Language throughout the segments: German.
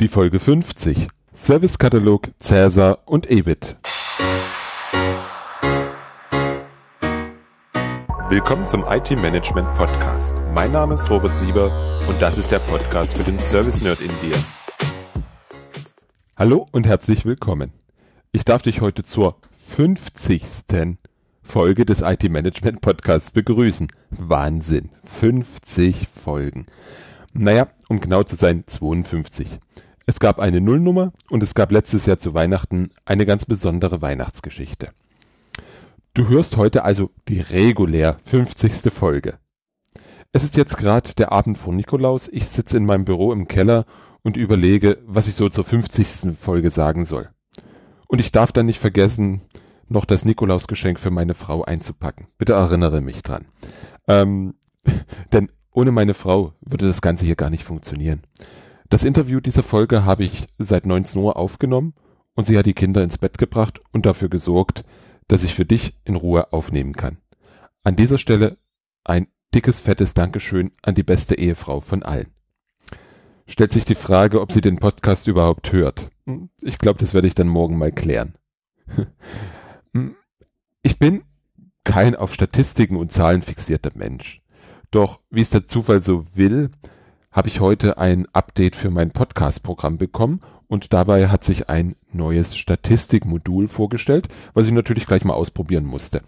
Die Folge 50. Servicekatalog, Cäsar und EBIT. Willkommen zum IT Management Podcast. Mein Name ist Robert Sieber und das ist der Podcast für den Service Nerd in dir. Hallo und herzlich willkommen. Ich darf dich heute zur 50. Folge des IT Management Podcasts begrüßen. Wahnsinn. 50 Folgen. Naja, um genau zu sein, 52. Es gab eine Nullnummer und es gab letztes Jahr zu Weihnachten eine ganz besondere Weihnachtsgeschichte. Du hörst heute also die regulär 50. Folge. Es ist jetzt gerade der Abend vor Nikolaus. Ich sitze in meinem Büro im Keller und überlege, was ich so zur 50. Folge sagen soll. Und ich darf dann nicht vergessen, noch das Nikolausgeschenk für meine Frau einzupacken. Bitte erinnere mich dran. Ähm, denn ohne meine Frau würde das Ganze hier gar nicht funktionieren. Das Interview dieser Folge habe ich seit 19 Uhr aufgenommen und sie hat die Kinder ins Bett gebracht und dafür gesorgt, dass ich für dich in Ruhe aufnehmen kann. An dieser Stelle ein dickes, fettes Dankeschön an die beste Ehefrau von allen. Stellt sich die Frage, ob sie den Podcast überhaupt hört. Hm, ich glaube, das werde ich dann morgen mal klären. Hm, ich bin kein auf Statistiken und Zahlen fixierter Mensch. Doch wie es der Zufall so will, habe ich heute ein Update für mein Podcast-Programm bekommen und dabei hat sich ein neues Statistikmodul vorgestellt, was ich natürlich gleich mal ausprobieren musste.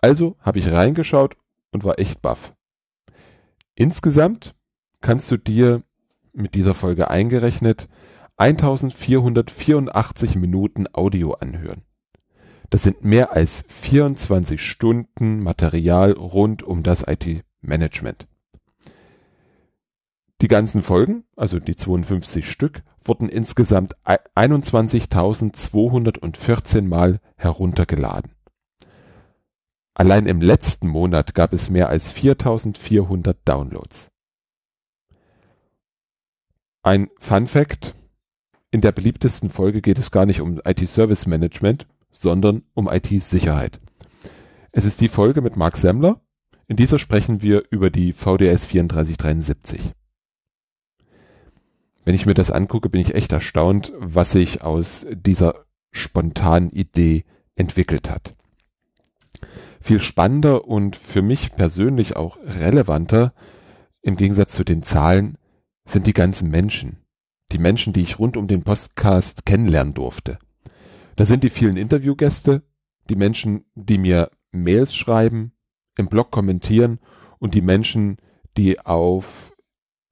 Also habe ich reingeschaut und war echt baff. Insgesamt kannst du dir mit dieser Folge eingerechnet 1484 Minuten Audio anhören. Das sind mehr als 24 Stunden Material rund um das IT-Management. Die ganzen Folgen, also die 52 Stück, wurden insgesamt 21.214 Mal heruntergeladen. Allein im letzten Monat gab es mehr als 4.400 Downloads. Ein Fun Fact. In der beliebtesten Folge geht es gar nicht um IT-Service Management, sondern um IT-Sicherheit. Es ist die Folge mit Mark Semmler. In dieser sprechen wir über die VDS 3473. Wenn ich mir das angucke, bin ich echt erstaunt, was sich aus dieser spontanen Idee entwickelt hat. Viel spannender und für mich persönlich auch relevanter, im Gegensatz zu den Zahlen, sind die ganzen Menschen. Die Menschen, die ich rund um den Podcast kennenlernen durfte. Da sind die vielen Interviewgäste, die Menschen, die mir Mails schreiben, im Blog kommentieren und die Menschen, die auf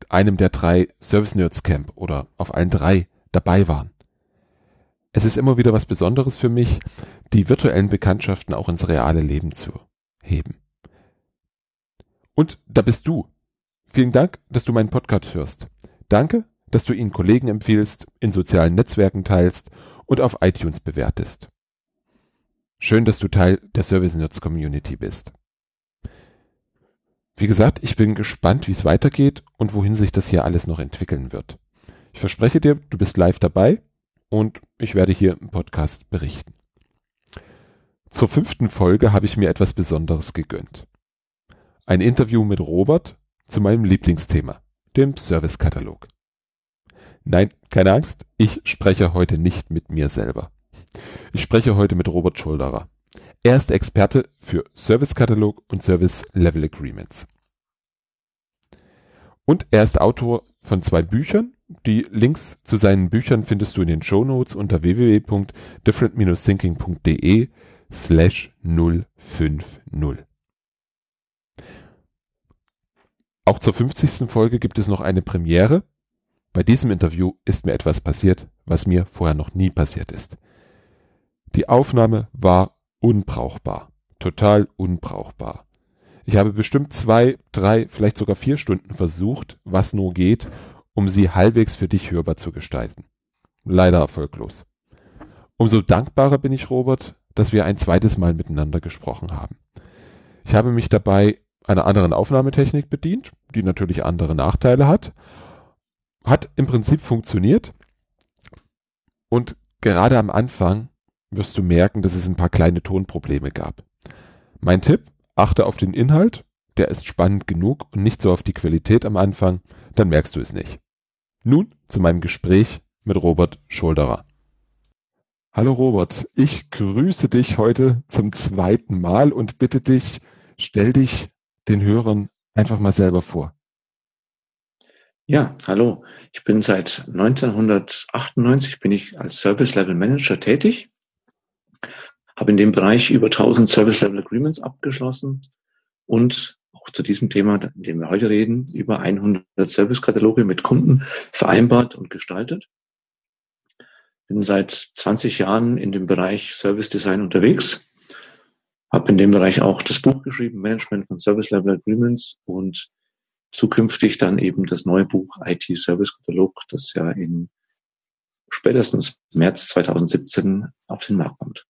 einem der drei Service Nerds Camp oder auf allen drei dabei waren. Es ist immer wieder was Besonderes für mich, die virtuellen Bekanntschaften auch ins reale Leben zu heben. Und da bist du. Vielen Dank, dass du meinen Podcast hörst. Danke, dass du ihn Kollegen empfiehlst, in sozialen Netzwerken teilst und auf iTunes bewertest. Schön, dass du Teil der Service Nerds Community bist. Wie gesagt, ich bin gespannt, wie es weitergeht und wohin sich das hier alles noch entwickeln wird. Ich verspreche dir, du bist live dabei und ich werde hier im Podcast berichten. Zur fünften Folge habe ich mir etwas Besonderes gegönnt. Ein Interview mit Robert zu meinem Lieblingsthema, dem Servicekatalog. Nein, keine Angst, ich spreche heute nicht mit mir selber. Ich spreche heute mit Robert Schulderer. Er ist Experte für Servicekatalog und Service Level Agreements. Und er ist Autor von zwei Büchern. Die Links zu seinen Büchern findest du in den Show Notes unter www.different-thinking.de slash 050. Auch zur 50. Folge gibt es noch eine Premiere. Bei diesem Interview ist mir etwas passiert, was mir vorher noch nie passiert ist. Die Aufnahme war unbrauchbar. Total unbrauchbar. Ich habe bestimmt zwei, drei, vielleicht sogar vier Stunden versucht, was nur geht, um sie halbwegs für dich hörbar zu gestalten. Leider erfolglos. Umso dankbarer bin ich, Robert, dass wir ein zweites Mal miteinander gesprochen haben. Ich habe mich dabei einer anderen Aufnahmetechnik bedient, die natürlich andere Nachteile hat. Hat im Prinzip funktioniert. Und gerade am Anfang wirst du merken, dass es ein paar kleine Tonprobleme gab. Mein Tipp, achte auf den Inhalt, der ist spannend genug und nicht so auf die Qualität am Anfang, dann merkst du es nicht. Nun zu meinem Gespräch mit Robert Schulderer. Hallo Robert, ich grüße dich heute zum zweiten Mal und bitte dich, stell dich den Hörern einfach mal selber vor. Ja, hallo. Ich bin seit 1998 bin ich als Service Level Manager tätig, habe in dem Bereich über 1000 Service Level Agreements abgeschlossen und auch zu diesem Thema, in dem wir heute reden, über 100 Servicekataloge mit Kunden vereinbart und gestaltet bin seit 20 Jahren in dem Bereich Service Design unterwegs, habe in dem Bereich auch das Buch geschrieben, Management von Service Level Agreements und zukünftig dann eben das neue Buch IT Service Katalog, das ja in spätestens März 2017 auf den Markt kommt.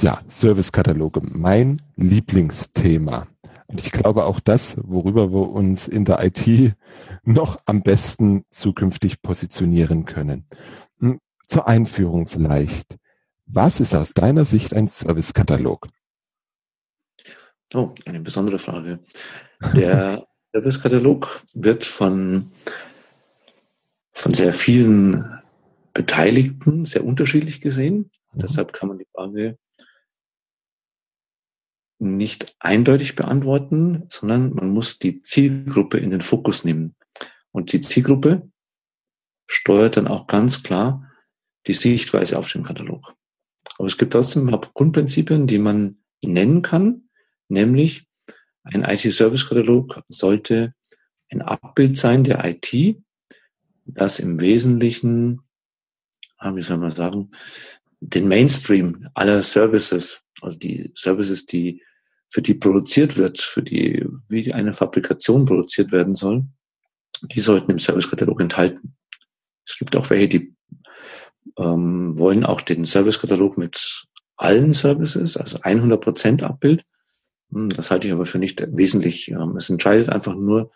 Ja, Servicekataloge, mein Lieblingsthema. Und ich glaube auch das, worüber wir uns in der IT noch am besten zukünftig positionieren können. Hm, zur Einführung vielleicht. Was ist aus deiner Sicht ein Servicekatalog? Oh, eine besondere Frage. Der Servicekatalog wird von, von sehr vielen Beteiligten sehr unterschiedlich gesehen. Mhm. Deshalb kann man die Frage nicht eindeutig beantworten, sondern man muss die Zielgruppe in den Fokus nehmen. Und die Zielgruppe steuert dann auch ganz klar die Sichtweise auf den Katalog. Aber es gibt trotzdem Grundprinzipien, die man nennen kann, nämlich ein IT-Service-Katalog sollte ein Abbild sein der IT, das im Wesentlichen, ah, wie soll man sagen, den Mainstream aller Services, also die Services, die für die produziert wird, für die, wie eine Fabrikation produziert werden soll, die sollten im Servicekatalog enthalten. Es gibt auch welche, die ähm, wollen auch den Servicekatalog mit allen Services, also 100 Prozent Abbild. Hm, das halte ich aber für nicht wesentlich. Ähm, es entscheidet einfach nur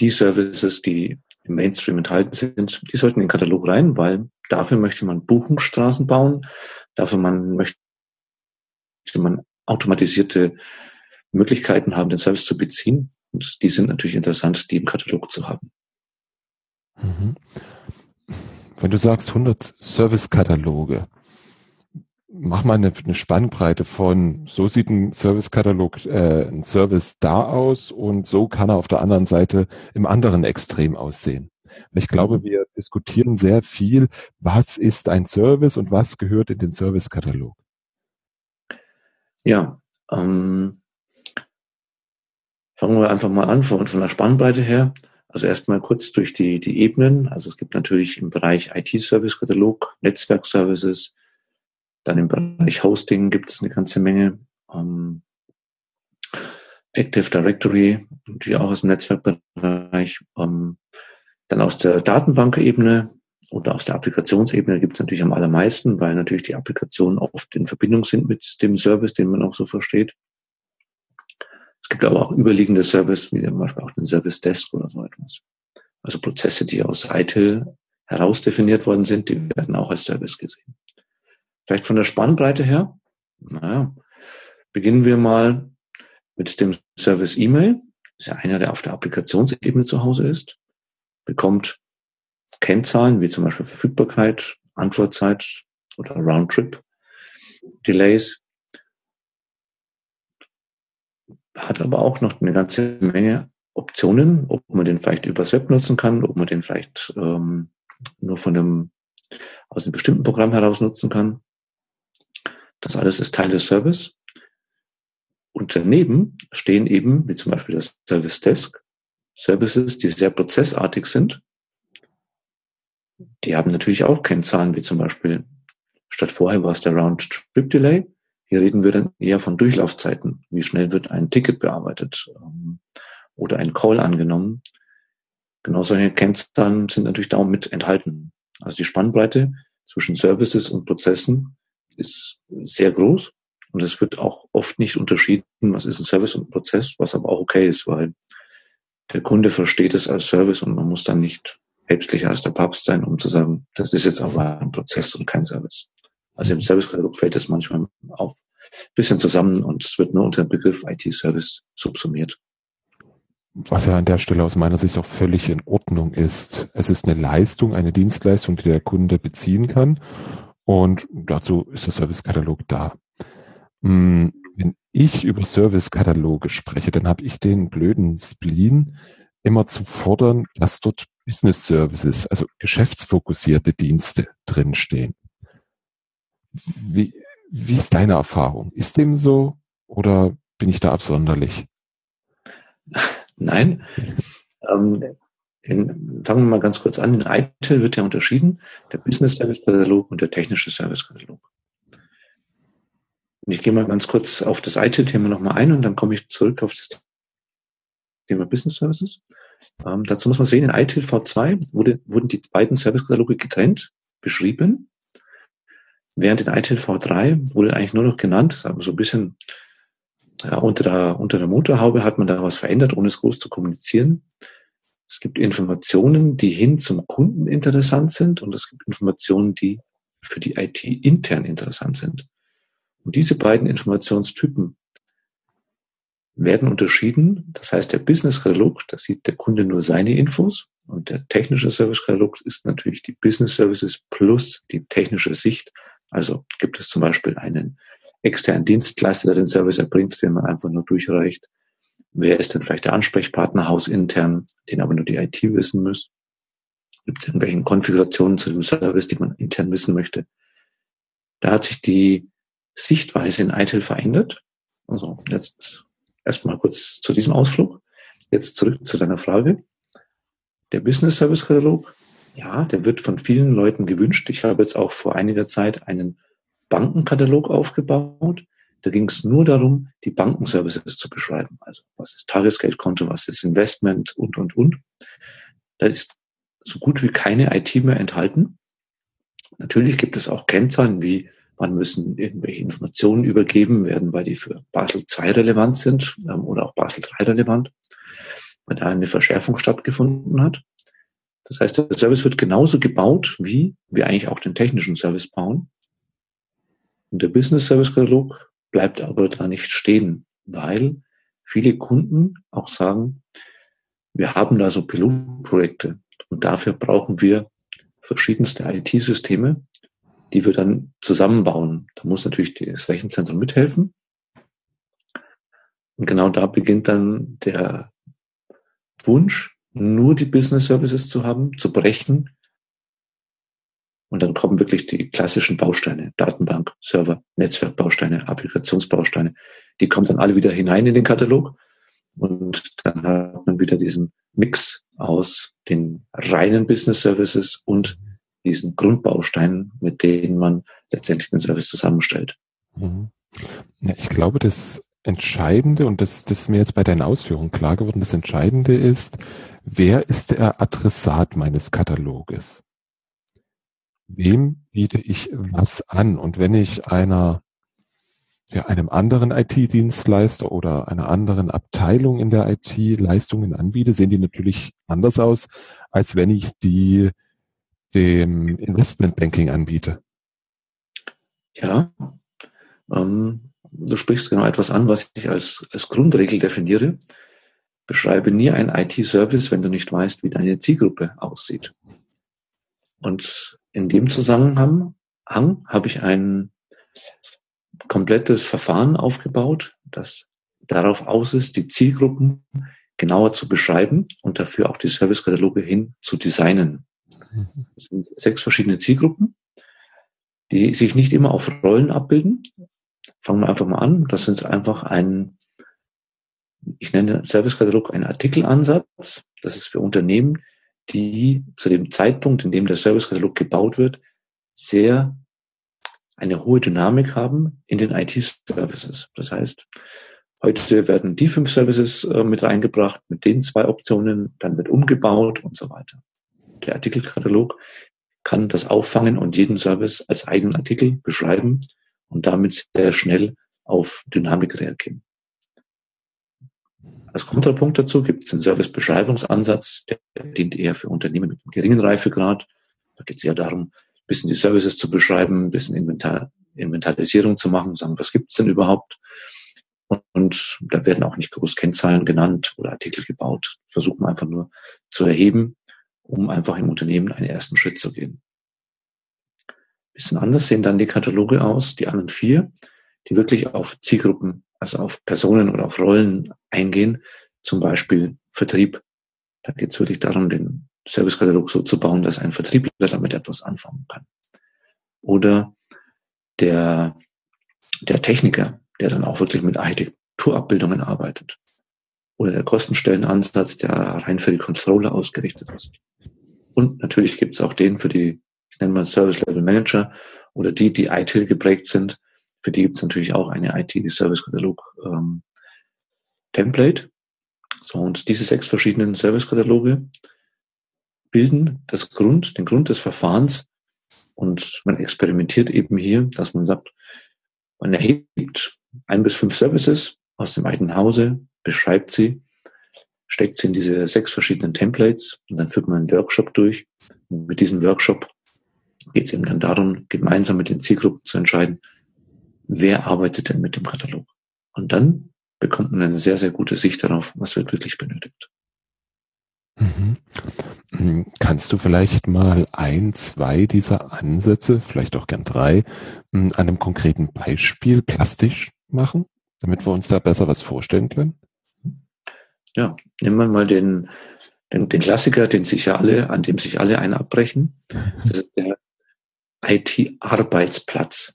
die Services, die im Mainstream enthalten sind, die sollten in den Katalog rein, weil dafür möchte man Buchungsstraßen bauen, dafür man möchte man automatisierte Möglichkeiten haben, den Service zu beziehen. Und die sind natürlich interessant, die im Katalog zu haben. Mhm. Wenn du sagst 100 Service-Kataloge, mach mal eine, eine, Spannbreite von, so sieht ein Service-Katalog, äh, ein Service da aus und so kann er auf der anderen Seite im anderen Extrem aussehen. Ich glaube, mhm. wir diskutieren sehr viel, was ist ein Service und was gehört in den Service-Katalog. Ja, ähm, fangen wir einfach mal an von, von der Spannbreite her. Also erstmal kurz durch die, die Ebenen. Also es gibt natürlich im Bereich IT-Service-Katalog, Netzwerk-Services, dann im Bereich Hosting gibt es eine ganze Menge. Ähm, Active Directory, natürlich auch aus dem Netzwerkbereich. Ähm, dann aus der Datenbankebene oder aus der Applikationsebene gibt es natürlich am allermeisten, weil natürlich die Applikationen oft in Verbindung sind mit dem Service, den man auch so versteht. Es gibt aber auch überliegende Service, wie zum Beispiel auch den Service Desk oder so etwas. Also Prozesse, die aus ITIL herausdefiniert worden sind, die werden auch als Service gesehen. Vielleicht von der Spannbreite her, naja, beginnen wir mal mit dem Service E-Mail. Das ist ja einer, der auf der Applikationsebene zu Hause ist, bekommt Kennzahlen wie zum Beispiel Verfügbarkeit, Antwortzeit oder Roundtrip Delays, hat aber auch noch eine ganze Menge Optionen, ob man den vielleicht übers Web nutzen kann, ob man den vielleicht ähm, nur von einem aus einem bestimmten Programm heraus nutzen kann. Das alles ist Teil des Service. Und daneben stehen eben, wie zum Beispiel das Service Desk, Services, die sehr prozessartig sind die haben natürlich auch Kennzahlen, wie zum Beispiel statt vorher war es der Round-Trip-Delay. Hier reden wir dann eher von Durchlaufzeiten. Wie schnell wird ein Ticket bearbeitet ähm, oder ein Call angenommen. Genau solche Kennzahlen sind natürlich da mit enthalten. Also die Spannbreite zwischen Services und Prozessen ist sehr groß und es wird auch oft nicht unterschieden, was ist ein Service und ein Prozess, was aber auch okay ist, weil der Kunde versteht es als Service und man muss dann nicht päpstlicher als der Papst sein, um zu sagen, das ist jetzt aber ein Prozess und kein Service. Also im Servicekatalog fällt das manchmal auf bisschen zusammen und es wird nur unter dem Begriff IT-Service subsumiert. was ja an der Stelle aus meiner Sicht auch völlig in Ordnung ist. Es ist eine Leistung, eine Dienstleistung, die der Kunde beziehen kann. Und dazu ist der Servicekatalog da. Hm, wenn ich über Servicekataloge spreche, dann habe ich den blöden Spleen, immer zu fordern, dass dort Business Services, also geschäftsfokussierte Dienste drinstehen. Wie, wie ist deine Erfahrung? Ist dem so oder bin ich da absonderlich? Nein. Ähm, in, fangen wir mal ganz kurz an. In ITIL wird ja unterschieden der Business Service Katalog und der technische Service Katalog. Und ich gehe mal ganz kurz auf das ITIL-Thema nochmal ein und dann komme ich zurück auf das Thema Business Services. Ähm, dazu muss man sehen, in ITIL V2 wurde, wurden die beiden Service-Kataloge getrennt beschrieben, während in ITIL V3 wurde eigentlich nur noch genannt, sagen wir so ein bisschen ja, unter, der, unter der Motorhaube hat man da was verändert, ohne es groß zu kommunizieren. Es gibt Informationen, die hin zum Kunden interessant sind und es gibt Informationen, die für die IT intern interessant sind. Und diese beiden Informationstypen werden unterschieden. Das heißt, der Business-Katalog, da sieht der Kunde nur seine Infos und der technische Service-Katalog ist natürlich die Business-Services plus die technische Sicht. Also gibt es zum Beispiel einen externen Dienstleister, der den Service erbringt, den man einfach nur durchreicht. Wer ist denn vielleicht der Ansprechpartner hausintern, den aber nur die IT wissen muss? Gibt es irgendwelche Konfigurationen zu dem Service, die man intern wissen möchte? Da hat sich die Sichtweise in ITIL verändert. Also jetzt erstmal kurz zu diesem Ausflug. Jetzt zurück zu deiner Frage. Der Business Service Katalog, ja, der wird von vielen Leuten gewünscht. Ich habe jetzt auch vor einiger Zeit einen Bankenkatalog aufgebaut. Da ging es nur darum, die Bankenservices zu beschreiben. Also was ist Tagesgeldkonto, was ist Investment und, und, und. Da ist so gut wie keine IT mehr enthalten. Natürlich gibt es auch Kennzahlen wie Wann müssen irgendwelche Informationen übergeben werden, weil die für Basel II relevant sind ähm, oder auch Basel III relevant, weil da eine Verschärfung stattgefunden hat. Das heißt, der Service wird genauso gebaut, wie wir eigentlich auch den technischen Service bauen. Und der Business Service Katalog bleibt aber da nicht stehen, weil viele Kunden auch sagen, wir haben da so Pilotprojekte und dafür brauchen wir verschiedenste IT-Systeme, die wir dann zusammenbauen. Da muss natürlich das Rechenzentrum mithelfen. Und genau da beginnt dann der Wunsch, nur die Business Services zu haben, zu brechen. Und dann kommen wirklich die klassischen Bausteine, Datenbank, Server, Netzwerkbausteine, Applikationsbausteine. Die kommen dann alle wieder hinein in den Katalog. Und dann hat man wieder diesen Mix aus den reinen Business Services und diesen Grundbausteinen, mit denen man letztendlich den Service zusammenstellt. Mhm. Ja, ich glaube, das Entscheidende, und das, das ist mir jetzt bei deinen Ausführungen klar geworden, das Entscheidende ist, wer ist der Adressat meines Kataloges? Wem biete ich was an? Und wenn ich einer, ja, einem anderen IT-Dienstleister oder einer anderen Abteilung in der IT Leistungen anbiete, sehen die natürlich anders aus, als wenn ich die dem Investmentbanking anbiete. Ja, ähm, du sprichst genau etwas an, was ich als, als Grundregel definiere. Beschreibe nie ein IT-Service, wenn du nicht weißt, wie deine Zielgruppe aussieht. Und in dem Zusammenhang habe ich ein komplettes Verfahren aufgebaut, das darauf aus ist, die Zielgruppen genauer zu beschreiben und dafür auch die Servicekataloge hin zu designen. Das sind sechs verschiedene Zielgruppen, die sich nicht immer auf Rollen abbilden. Fangen wir einfach mal an. Das ist einfach ein, ich nenne Servicekatalog einen Artikelansatz. Das ist für Unternehmen, die zu dem Zeitpunkt, in dem der Servicekatalog gebaut wird, sehr eine hohe Dynamik haben in den IT-Services. Das heißt, heute werden die fünf Services äh, mit reingebracht, mit den zwei Optionen, dann wird umgebaut und so weiter der Artikelkatalog kann das auffangen und jeden Service als eigenen Artikel beschreiben und damit sehr schnell auf Dynamik reagieren. Als Kontrapunkt dazu gibt es einen Servicebeschreibungsansatz, der dient eher für Unternehmen mit einem geringen Reifegrad. Da geht es eher darum, ein bisschen die Services zu beschreiben, ein bisschen Inventar, Inventarisierung zu machen, sagen, was gibt es denn überhaupt? Und da werden auch nicht groß Kennzahlen genannt oder Artikel gebaut. Versuchen einfach nur zu erheben, um einfach im Unternehmen einen ersten Schritt zu gehen. Bisschen anders sehen dann die Kataloge aus, die anderen vier, die wirklich auf Zielgruppen, also auf Personen oder auf Rollen eingehen, zum Beispiel Vertrieb. Da geht es wirklich darum, den Servicekatalog so zu bauen, dass ein Vertriebler damit etwas anfangen kann. Oder der, der Techniker, der dann auch wirklich mit Architekturabbildungen arbeitet. Oder der Kostenstellenansatz, der rein für die Controller ausgerichtet ist. Und natürlich gibt es auch den für die, ich nenne mal Service Level Manager oder die, die ITIL geprägt sind. Für die gibt es natürlich auch eine IT-Service-Katalog ähm, Template. So, und diese sechs verschiedenen Service-Kataloge bilden das Grund, den Grund des Verfahrens. Und man experimentiert eben hier, dass man sagt, man erhebt ein bis fünf Services aus dem eigenen Hause, beschreibt sie, steckt sie in diese sechs verschiedenen Templates und dann führt man einen Workshop durch. Und mit diesem Workshop geht es eben dann darum, gemeinsam mit den Zielgruppen zu entscheiden, wer arbeitet denn mit dem Katalog. Und dann bekommt man eine sehr, sehr gute Sicht darauf, was wird wirklich benötigt. Mhm. mhm. Kannst du vielleicht mal ein, zwei dieser Ansätze, vielleicht auch gern drei, an einem konkreten Beispiel plastisch machen, damit wir uns da besser was vorstellen können? Ja, nehmen wir mal den, den, den Klassiker, den sich ja alle, an dem sich alle einen abbrechen. Das ist der IT-Arbeitsplatz.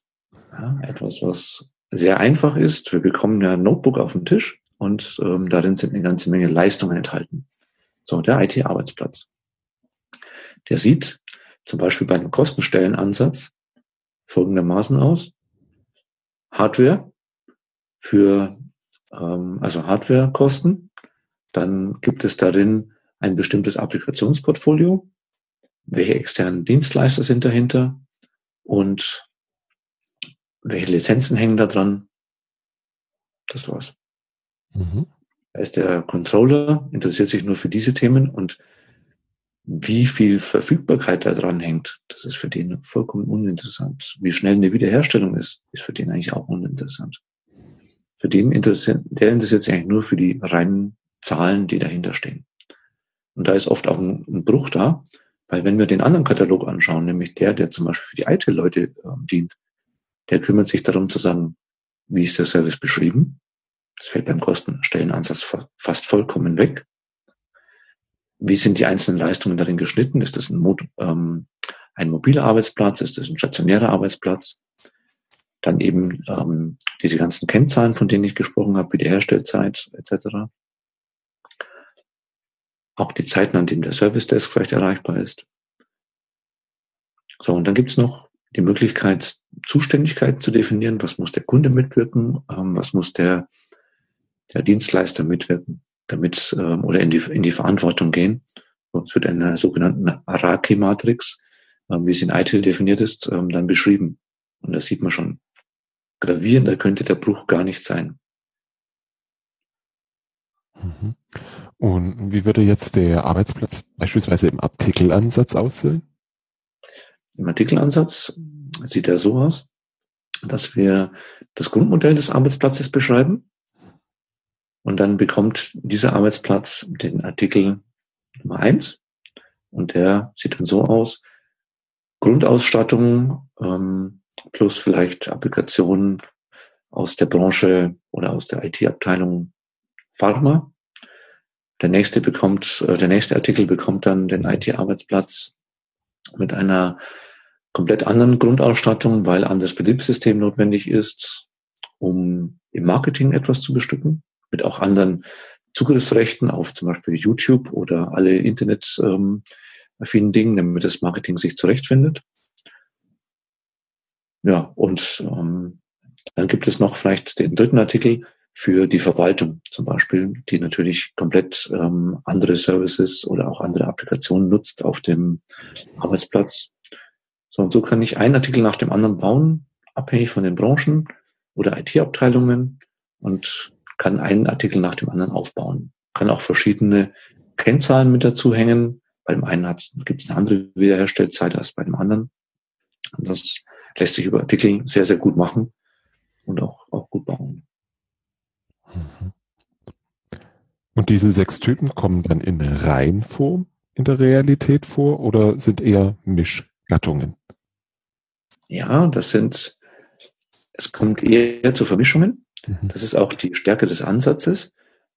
Ja, etwas, was sehr einfach ist. Wir bekommen ja ein Notebook auf den Tisch und ähm, darin sind eine ganze Menge Leistungen enthalten. So, der IT-Arbeitsplatz. Der sieht zum Beispiel bei einem Kostenstellenansatz folgendermaßen aus. Hardware für, ähm, also Hardwarekosten. Dann gibt es darin ein bestimmtes Applikationsportfolio. Welche externen Dienstleister sind dahinter? Und welche Lizenzen hängen da dran? Das war's. Mhm. Da ist der Controller, interessiert sich nur für diese Themen und wie viel Verfügbarkeit da dran hängt, das ist für den vollkommen uninteressant. Wie schnell eine Wiederherstellung ist, ist für den eigentlich auch uninteressant. Für den interessiert, der interessiert sich eigentlich nur für die reinen Zahlen, die dahinter stehen. Und da ist oft auch ein, ein Bruch da, weil wenn wir den anderen Katalog anschauen, nämlich der, der zum Beispiel für die IT-Leute äh, dient, der kümmert sich darum zu sagen, wie ist der Service beschrieben, das fällt beim Kostenstellenansatz fast vollkommen weg. Wie sind die einzelnen Leistungen darin geschnitten? Ist das ein, Mo ähm, ein mobiler Arbeitsplatz? Ist das ein stationärer Arbeitsplatz? Dann eben ähm, diese ganzen Kennzahlen, von denen ich gesprochen habe, wie die Herstellzeit etc. Auch die Zeiten, an denen der Service Desk vielleicht erreichbar ist. So, und dann gibt's noch die Möglichkeit, Zuständigkeiten zu definieren. Was muss der Kunde mitwirken? Ähm, was muss der der Dienstleister mitwirken, damit ähm, oder in die, in die Verantwortung gehen. Es wird in einer sogenannten Araki-Matrix, ähm, wie sie in ITIL definiert ist, ähm, dann beschrieben. Und da sieht man schon, gravierender könnte der Bruch gar nicht sein. Mhm. Und wie würde jetzt der Arbeitsplatz beispielsweise im Artikelansatz aussehen? Im Artikelansatz sieht er so aus, dass wir das Grundmodell des Arbeitsplatzes beschreiben. Und dann bekommt dieser Arbeitsplatz den Artikel Nummer eins und der sieht dann so aus. Grundausstattung ähm, plus vielleicht Applikationen aus der Branche oder aus der IT-Abteilung Pharma. Der nächste bekommt, äh, der nächste Artikel bekommt dann den IT-Arbeitsplatz mit einer komplett anderen Grundausstattung, weil anderes Betriebssystem notwendig ist, um im Marketing etwas zu bestücken mit auch anderen Zugriffsrechten auf zum Beispiel YouTube oder alle Internet ähm, affinen Dingen, damit das Marketing sich zurechtfindet. Ja, und ähm, dann gibt es noch vielleicht den dritten Artikel für die Verwaltung zum Beispiel, die natürlich komplett ähm, andere Services oder auch andere Applikationen nutzt auf dem Arbeitsplatz. So und so kann ich einen Artikel nach dem anderen bauen, abhängig von den Branchen oder IT-Abteilungen und kann einen Artikel nach dem anderen aufbauen. Kann auch verschiedene Kennzahlen mit dazu hängen. Bei dem einen gibt es eine andere Wiederherstellzeit als bei dem anderen. Und das lässt sich über Artikel sehr, sehr gut machen und auch, auch. Und diese sechs Typen kommen dann in Reihenform in der Realität vor oder sind eher Mischgattungen? Ja, das sind, es kommt eher zu Vermischungen. Mhm. Das ist auch die Stärke des Ansatzes.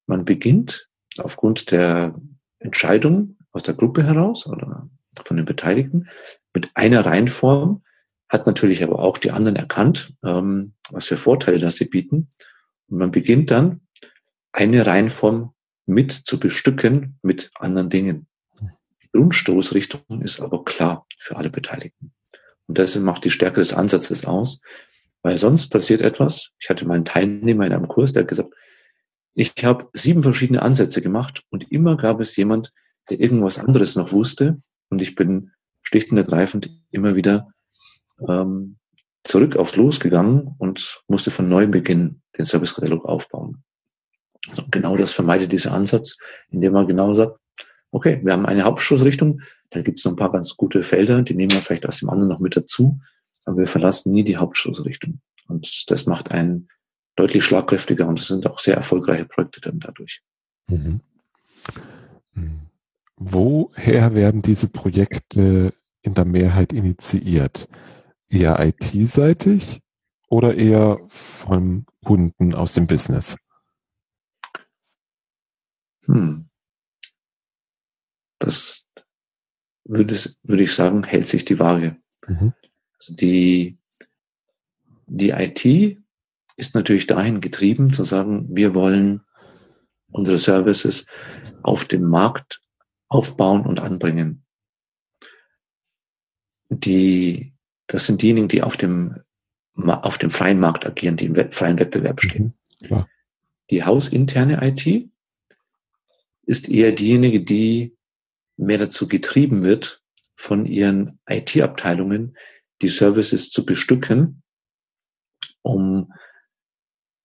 Man beginnt aufgrund der Entscheidung aus der Gruppe heraus oder von den Beteiligten mit einer Reihenform, hat natürlich aber auch die anderen erkannt, ähm, was für Vorteile das sie bieten. Und man beginnt dann eine Reihenform mit zu bestücken mit anderen Dingen. Die Grundstoßrichtung ist aber klar für alle Beteiligten. Und das macht die Stärke des Ansatzes aus, weil sonst passiert etwas. Ich hatte meinen Teilnehmer in einem Kurs, der hat gesagt, ich habe sieben verschiedene Ansätze gemacht und immer gab es jemand, der irgendwas anderes noch wusste. Und ich bin schlicht und ergreifend immer wieder ähm, zurück aufs Los gegangen und musste von neuem beginnen, den Servicekatalog aufbauen. Also genau das vermeidet dieser Ansatz, indem man genau sagt, okay, wir haben eine Hauptstoßrichtung, da gibt es noch ein paar ganz gute Felder, die nehmen wir vielleicht aus dem anderen noch mit dazu, aber wir verlassen nie die Hauptstoßrichtung. Und das macht einen deutlich schlagkräftiger und es sind auch sehr erfolgreiche Projekte dann dadurch. Mhm. Woher werden diese Projekte in der Mehrheit initiiert? Eher IT-seitig oder eher von Kunden aus dem Business? Hm. Das würde, würde ich sagen, hält sich die Waage. Mhm. Also die, die IT ist natürlich dahin getrieben zu sagen, wir wollen unsere Services auf dem Markt aufbauen und anbringen. Die, das sind diejenigen, die auf dem, auf dem freien Markt agieren, die im freien Wettbewerb stehen. Mhm, die hausinterne IT ist eher diejenige, die mehr dazu getrieben wird, von ihren IT-Abteilungen die Services zu bestücken, um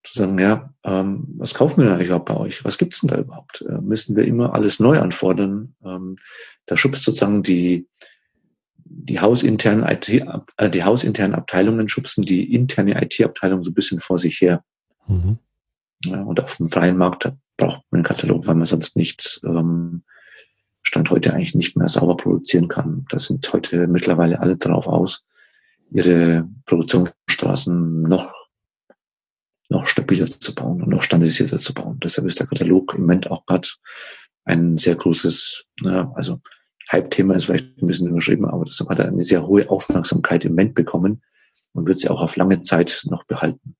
zu sagen, ja, ähm, was kaufen wir denn eigentlich überhaupt bei euch? Was gibt's denn da überhaupt? Äh, müssen wir immer alles neu anfordern? Ähm, da schubst sozusagen die, die hausinternen IT, äh, die hausinternen Abteilungen schubsen die interne IT-Abteilung so ein bisschen vor sich her. Mhm. Ja, und auf dem freien Markt braucht man einen Katalog, weil man sonst nichts ähm, Stand heute eigentlich nicht mehr sauber produzieren kann. Da sind heute mittlerweile alle drauf aus, ihre Produktionsstraßen noch noch stabiler zu bauen und noch standardisierter zu bauen. Deshalb ist der Katalog im Moment auch gerade ein sehr großes, naja, also Hype-Thema ist vielleicht ein bisschen überschrieben, aber das hat eine sehr hohe Aufmerksamkeit im Moment bekommen und wird sie auch auf lange Zeit noch behalten.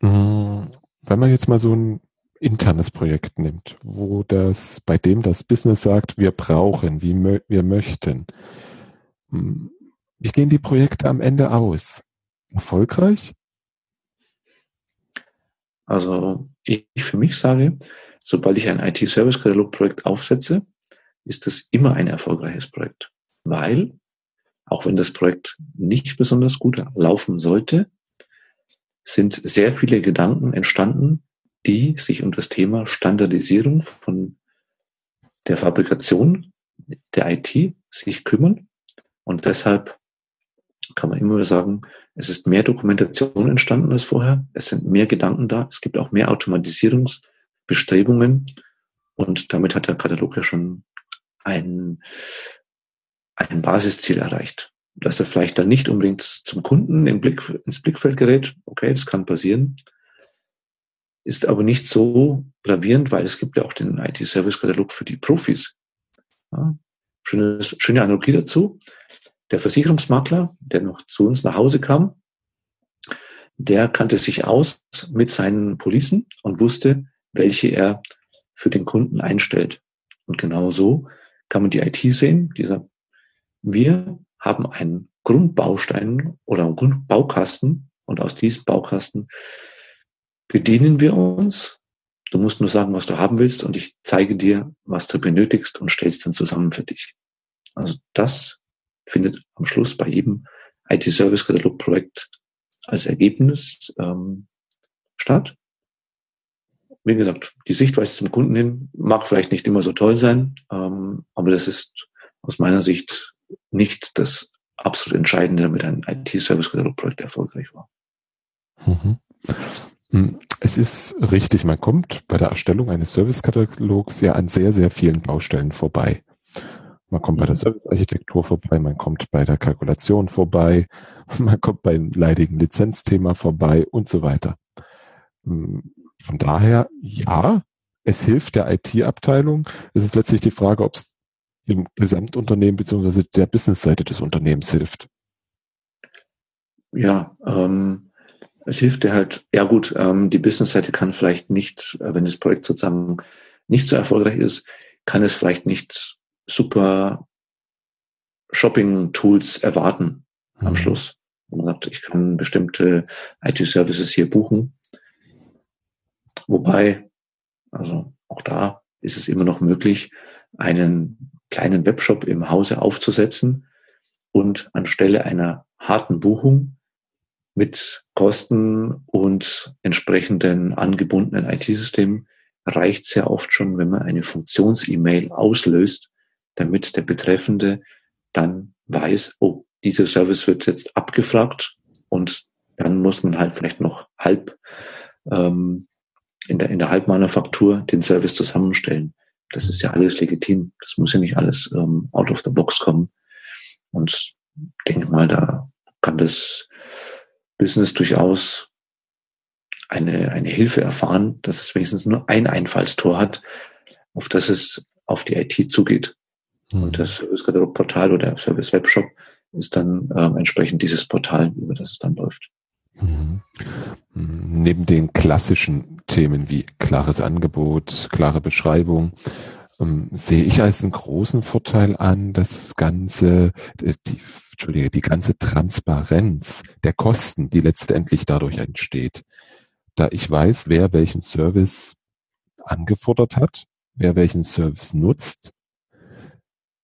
Mm, wenn man jetzt mal so ein internes Projekt nimmt, wo das, bei dem das Business sagt, wir brauchen, wie wir möchten, mm, wie gehen die Projekte am Ende aus? erfolgreich? Also ich für mich sage, sobald ich ein IT-Service-Katalog-Projekt aufsetze, ist das immer ein erfolgreiches Projekt. Weil, auch wenn das Projekt nicht besonders gut laufen sollte, sind sehr viele Gedanken entstanden, die sich um das Thema Standardisierung von der Fabrikation der IT sich kümmern. Und deshalb kann man immer sagen, es ist mehr Dokumentation entstanden als vorher. Es sind mehr Gedanken da. Es gibt auch mehr Automatisierungsbestrebungen. Und damit hat der Katalog ja schon ein, ein Basisziel erreicht. Dass er vielleicht dann nicht unbedingt zum Kunden im Blick, ins Blickfeld gerät. Okay, das kann passieren. Ist aber nicht so gravierend, weil es gibt ja auch den IT-Service-Katalog für die Profis. Ja, schönes, schöne Analogie dazu. Der Versicherungsmakler, der noch zu uns nach Hause kam, der kannte sich aus mit seinen Policen und wusste, welche er für den Kunden einstellt. Und genau so kann man die IT sehen, dieser, wir haben einen Grundbaustein oder einen Grundbaukasten und aus diesem Baukasten bedienen wir uns. Du musst nur sagen, was du haben willst und ich zeige dir, was du benötigst und stellst dann zusammen für dich. Also das findet am Schluss bei jedem IT-Service-Katalog-Projekt als Ergebnis ähm, statt. Wie gesagt, die Sichtweise zum Kunden hin mag vielleicht nicht immer so toll sein, ähm, aber das ist aus meiner Sicht nicht das absolut Entscheidende, damit ein IT-Service-Katalog-Projekt erfolgreich war. Mhm. Hm, es ist richtig, man kommt bei der Erstellung eines Servicekatalogs ja an sehr, sehr vielen Baustellen vorbei. Man kommt bei der mhm. Servicearchitektur vorbei, man kommt bei der Kalkulation vorbei, man kommt beim leidigen Lizenzthema vorbei und so weiter. Von daher, ja, es hilft der IT-Abteilung. Es ist letztlich die Frage, ob es dem Gesamtunternehmen beziehungsweise der Businessseite des Unternehmens hilft. Ja, ähm, es hilft dir halt, ja gut, ähm, die Businessseite kann vielleicht nicht, äh, wenn das Projekt sozusagen nicht so erfolgreich ist, kann es vielleicht nicht super Shopping-Tools erwarten mhm. am Schluss. Man sagt, ich kann bestimmte IT-Services hier buchen. Wobei, also auch da ist es immer noch möglich, einen kleinen Webshop im Hause aufzusetzen und anstelle einer harten Buchung mit Kosten und entsprechenden angebundenen IT-Systemen reicht sehr oft schon, wenn man eine Funktions-E-Mail auslöst, damit der Betreffende dann weiß, oh, dieser Service wird jetzt abgefragt und dann muss man halt vielleicht noch halb ähm, in der, in der Halbmanufaktur den Service zusammenstellen. Das ist ja alles legitim. Das muss ja nicht alles ähm, out of the box kommen. Und denke mal, da kann das Business durchaus eine, eine Hilfe erfahren, dass es wenigstens nur ein Einfallstor hat, auf das es auf die IT zugeht. Mhm. Und das Service-Katalog-Portal oder Service-Webshop ist dann ähm, entsprechend dieses Portal, über das es dann läuft. Mhm. Neben den klassischen Themen wie klares Angebot, klare Beschreibung, ähm, sehe ich als einen großen Vorteil an, das ganze, die, Entschuldige, die ganze Transparenz der Kosten, die letztendlich dadurch entsteht. Da ich weiß, wer welchen Service angefordert hat, wer welchen Service nutzt,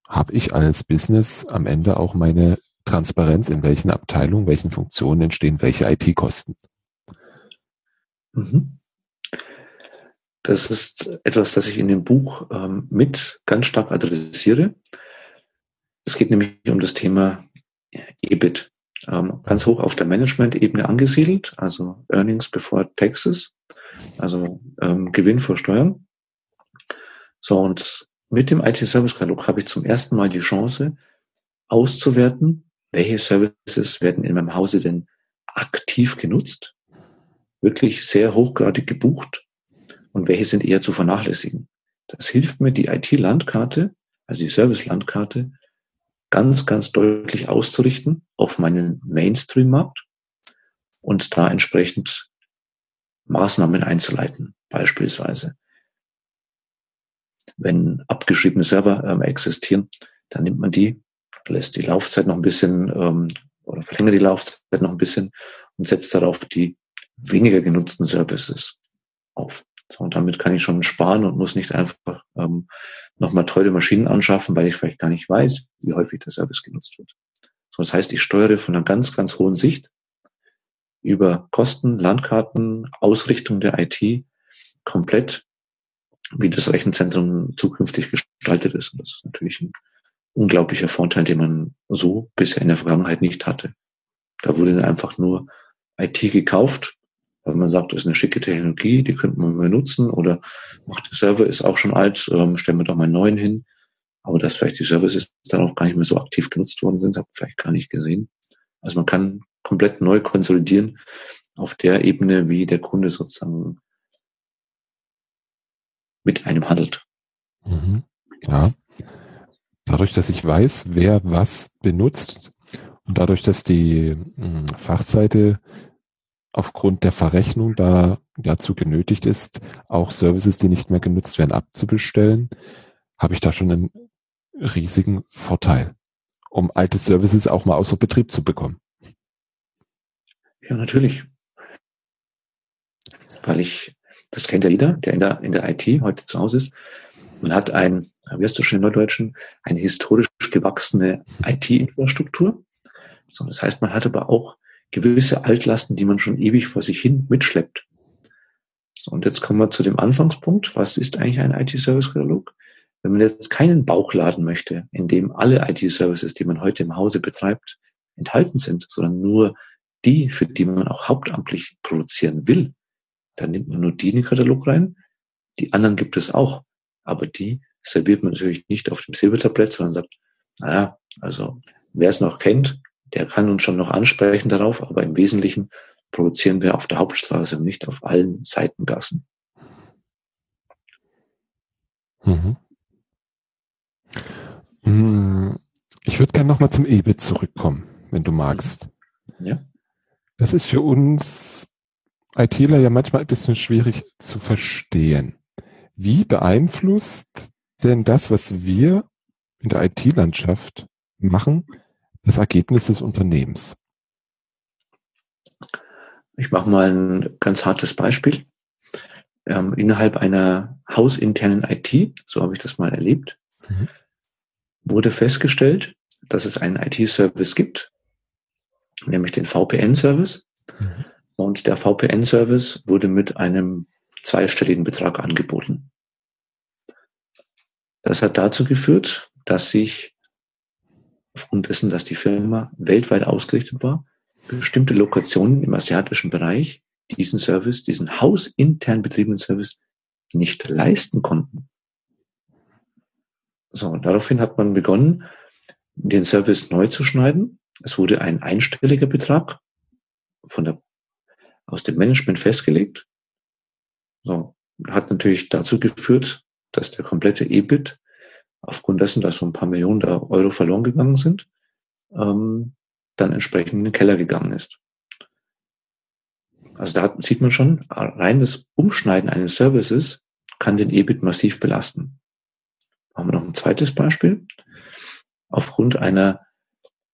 habe ich als Business am Ende auch meine Transparenz, in welchen Abteilungen, welchen Funktionen entstehen welche IT-Kosten. Mhm. Das ist etwas, das ich in dem Buch ähm, mit ganz stark adressiere. Es geht nämlich um das Thema EBIT. Ähm, ganz hoch auf der Management-Ebene angesiedelt, also Earnings before Taxes, also ähm, Gewinn vor Steuern. So, und mit dem IT-Service-Katalog habe ich zum ersten Mal die Chance auszuwerten, welche Services werden in meinem Hause denn aktiv genutzt, wirklich sehr hochgradig gebucht und welche sind eher zu vernachlässigen. Das hilft mir, die IT-Landkarte, also die Service-Landkarte, ganz, ganz deutlich auszurichten auf meinen Mainstream-Markt und da entsprechend Maßnahmen einzuleiten, beispielsweise. Wenn abgeschriebene Server ähm, existieren, dann nimmt man die lässt die Laufzeit noch ein bisschen ähm, oder verlängert die Laufzeit noch ein bisschen und setzt darauf die weniger genutzten Services auf. So, und damit kann ich schon sparen und muss nicht einfach ähm, nochmal teure Maschinen anschaffen, weil ich vielleicht gar nicht weiß, wie häufig der Service genutzt wird. So, das heißt, ich steuere von einer ganz, ganz hohen Sicht über Kosten, Landkarten, Ausrichtung der IT komplett, wie das Rechenzentrum zukünftig gestaltet ist. Und das ist natürlich ein unglaublicher Vorteil, den man so bisher in der Vergangenheit nicht hatte. Da wurde dann einfach nur IT gekauft, weil man sagt, das ist eine schicke Technologie, die könnte man mal nutzen oder ach, der Server ist auch schon alt, ähm, stellen wir doch mal einen neuen hin. Aber dass vielleicht die Services dann auch gar nicht mehr so aktiv genutzt worden sind, habe ich vielleicht gar nicht gesehen. Also man kann komplett neu konsolidieren auf der Ebene, wie der Kunde sozusagen mit einem handelt. Mhm. Ja, dadurch, dass ich weiß, wer was benutzt und dadurch, dass die hm, Fachseite aufgrund der Verrechnung da dazu genötigt ist, auch Services, die nicht mehr genutzt werden, abzubestellen, habe ich da schon einen riesigen Vorteil, um alte Services auch mal außer Betrieb zu bekommen. Ja, natürlich. Weil ich, das kennt ja jeder, der in der, in der IT heute zu Hause ist. Man hat ein wie heißt das schon in Norddeutschen, eine historisch gewachsene IT-Infrastruktur. So, das heißt, man hat aber auch gewisse Altlasten, die man schon ewig vor sich hin mitschleppt. So, und jetzt kommen wir zu dem Anfangspunkt. Was ist eigentlich ein IT-Service-Katalog? Wenn man jetzt keinen Bauchladen möchte, in dem alle IT-Services, die man heute im Hause betreibt, enthalten sind, sondern nur die, für die man auch hauptamtlich produzieren will, dann nimmt man nur die in den Katalog rein. Die anderen gibt es auch, aber die serviert man natürlich nicht auf dem Silbertablett, sondern sagt, naja, also wer es noch kennt, der kann uns schon noch ansprechen darauf, aber im Wesentlichen produzieren wir auf der Hauptstraße und nicht auf allen Seitengassen. Mhm. Hm, ich würde gerne nochmal zum EBIT zurückkommen, wenn du magst. Ja. Das ist für uns ITler ja manchmal ein bisschen schwierig zu verstehen. Wie beeinflusst denn das, was wir in der IT-Landschaft machen, das Ergebnis des Unternehmens? Ich mache mal ein ganz hartes Beispiel. Ähm, innerhalb einer hausinternen IT, so habe ich das mal erlebt, mhm. wurde festgestellt, dass es einen IT-Service gibt, nämlich den VPN-Service. Mhm. Und der VPN-Service wurde mit einem zweistelligen Betrag angeboten. Das hat dazu geführt, dass sich aufgrund dessen, dass die Firma weltweit ausgerichtet war, bestimmte Lokationen im asiatischen Bereich diesen Service, diesen hausintern betriebenen Service nicht leisten konnten. So, daraufhin hat man begonnen, den Service neu zu schneiden. Es wurde ein einstelliger Betrag von der, aus dem Management festgelegt. So, hat natürlich dazu geführt, dass der komplette EBIT aufgrund dessen, dass so ein paar Millionen Euro verloren gegangen sind, ähm, dann entsprechend in den Keller gegangen ist. Also da sieht man schon, rein das Umschneiden eines Services kann den EBIT massiv belasten. Machen wir noch ein zweites Beispiel. Aufgrund einer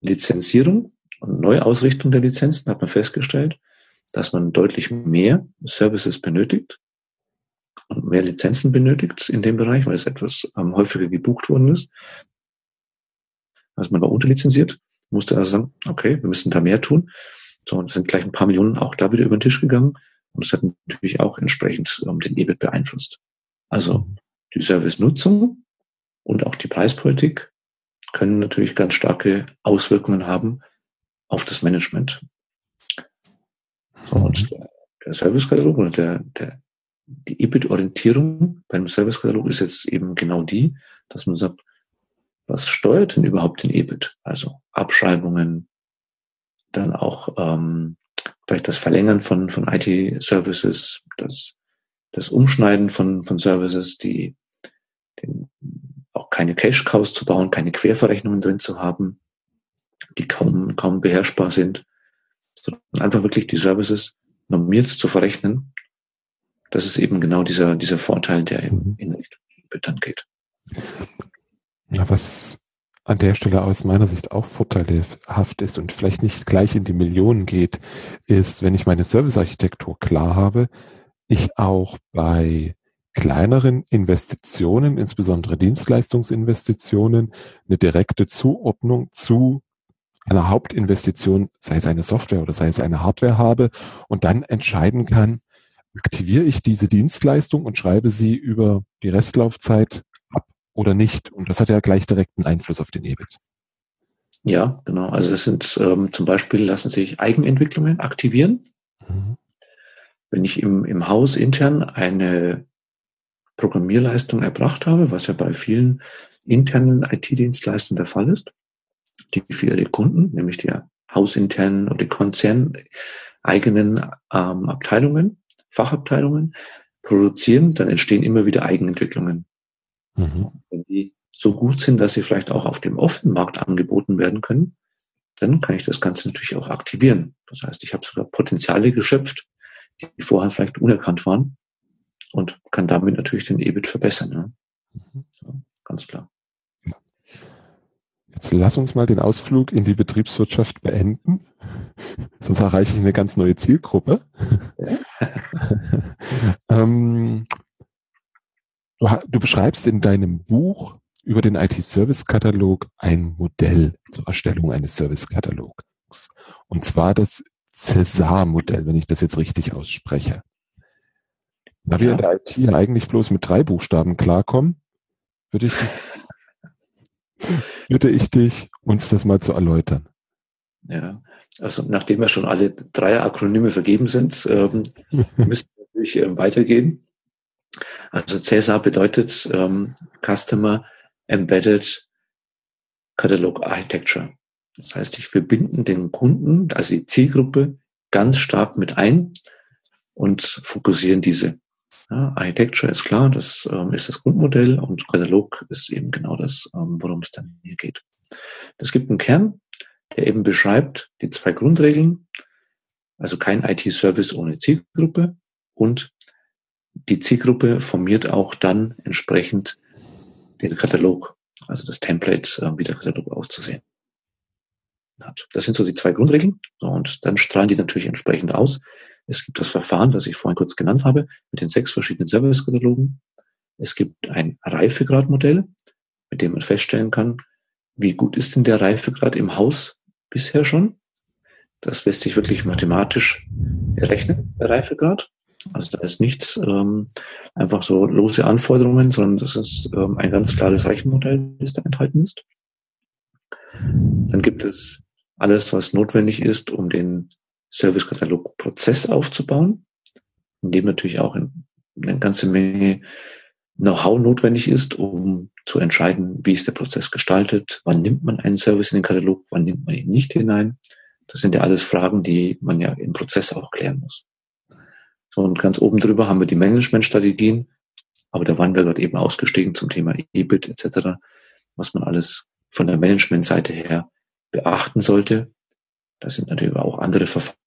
Lizenzierung und Neuausrichtung der Lizenzen hat man festgestellt, dass man deutlich mehr Services benötigt mehr Lizenzen benötigt in dem Bereich, weil es etwas ähm, häufiger gebucht worden ist. Also man war unterlizenziert, musste also sagen, okay, wir müssen da mehr tun. So, und sind gleich ein paar Millionen auch da wieder über den Tisch gegangen. Und das hat natürlich auch entsprechend ähm, den EBIT beeinflusst. Also die Service-Nutzung und auch die Preispolitik können natürlich ganz starke Auswirkungen haben auf das Management. So, und der, der Servicekatalog oder der, der, die EBIT-Orientierung beim Servicekatalog ist jetzt eben genau die, dass man sagt, was steuert denn überhaupt den EBIT? Also Abschreibungen, dann auch ähm, vielleicht das Verlängern von, von IT-Services, das, das Umschneiden von, von Services, die den, auch keine Cash-Cows zu bauen, keine Querverrechnungen drin zu haben, die kaum, kaum beherrschbar sind, sondern einfach wirklich die Services normiert zu verrechnen. Das ist eben genau dieser, dieser Vorteil, der in, in Richtung dann geht. Ja, was an der Stelle aus meiner Sicht auch vorteilhaft ist und vielleicht nicht gleich in die Millionen geht, ist, wenn ich meine Servicearchitektur klar habe, ich auch bei kleineren Investitionen, insbesondere Dienstleistungsinvestitionen, eine direkte Zuordnung zu einer Hauptinvestition, sei es eine Software oder sei es eine Hardware habe und dann entscheiden kann, aktiviere ich diese Dienstleistung und schreibe sie über die Restlaufzeit oder nicht. Und das hat ja gleich direkten Einfluss auf den EBIT. Ja, genau. Also es sind ähm, zum Beispiel lassen sich Eigenentwicklungen aktivieren. Mhm. Wenn ich im, im Haus intern eine Programmierleistung erbracht habe, was ja bei vielen internen IT-Dienstleistern der Fall ist, die für ihre Kunden, nämlich die hausinternen oder die konzerneigenen ähm, Abteilungen, Fachabteilungen, produzieren, dann entstehen immer wieder Eigenentwicklungen. Mhm. Wenn die so gut sind, dass sie vielleicht auch auf dem offenen Markt angeboten werden können, dann kann ich das Ganze natürlich auch aktivieren. Das heißt, ich habe sogar Potenziale geschöpft, die vorher vielleicht unerkannt waren und kann damit natürlich den EBIT verbessern. Ja. Mhm. So, ganz klar. Jetzt lass uns mal den Ausflug in die Betriebswirtschaft beenden. Sonst erreiche ich eine ganz neue Zielgruppe. Ähm, Du, du beschreibst in deinem Buch über den IT-Service-Katalog ein Modell zur Erstellung eines Service-Katalogs. Und zwar das Cäsar-Modell, wenn ich das jetzt richtig ausspreche. Da wir in der IT ja eigentlich bloß mit drei Buchstaben klarkommen, würde ich, bitte ich dich, uns das mal zu erläutern. Ja, also nachdem ja schon alle drei Akronyme vergeben sind, ähm, müssen wir natürlich äh, weitergehen. Also CESAR bedeutet ähm, Customer Embedded Catalog Architecture. Das heißt, ich verbinden den Kunden, also die Zielgruppe, ganz stark mit ein und fokussieren diese. Ja, Architecture ist klar, das ähm, ist das Grundmodell und Katalog ist eben genau das, ähm, worum es dann hier geht. Es gibt einen Kern, der eben beschreibt die zwei Grundregeln, also kein IT-Service ohne Zielgruppe und die Zielgruppe formiert auch dann entsprechend den Katalog, also das Template, äh, wie der Katalog auszusehen hat. Das sind so die zwei Grundregeln und dann strahlen die natürlich entsprechend aus. Es gibt das Verfahren, das ich vorhin kurz genannt habe, mit den sechs verschiedenen Service-Katalogen. Es gibt ein Reifegradmodell, mit dem man feststellen kann, wie gut ist denn der Reifegrad im Haus bisher schon. Das lässt sich wirklich mathematisch berechnen, der Reifegrad. Also da ist nichts ähm, einfach so lose Anforderungen, sondern das ist ähm, ein ganz klares Rechenmodell, das da enthalten ist. Dann gibt es alles, was notwendig ist, um den Servicekatalog-Prozess aufzubauen, in dem natürlich auch eine ganze Menge Know-how notwendig ist, um zu entscheiden, wie ist der Prozess gestaltet, wann nimmt man einen Service in den Katalog, wann nimmt man ihn nicht hinein. Das sind ja alles Fragen, die man ja im Prozess auch klären muss. So, und ganz oben drüber haben wir die Managementstrategien, aber da waren wir gerade eben ausgestiegen zum Thema EBIT etc., was man alles von der Managementseite her beachten sollte. Da sind natürlich auch andere Verfahren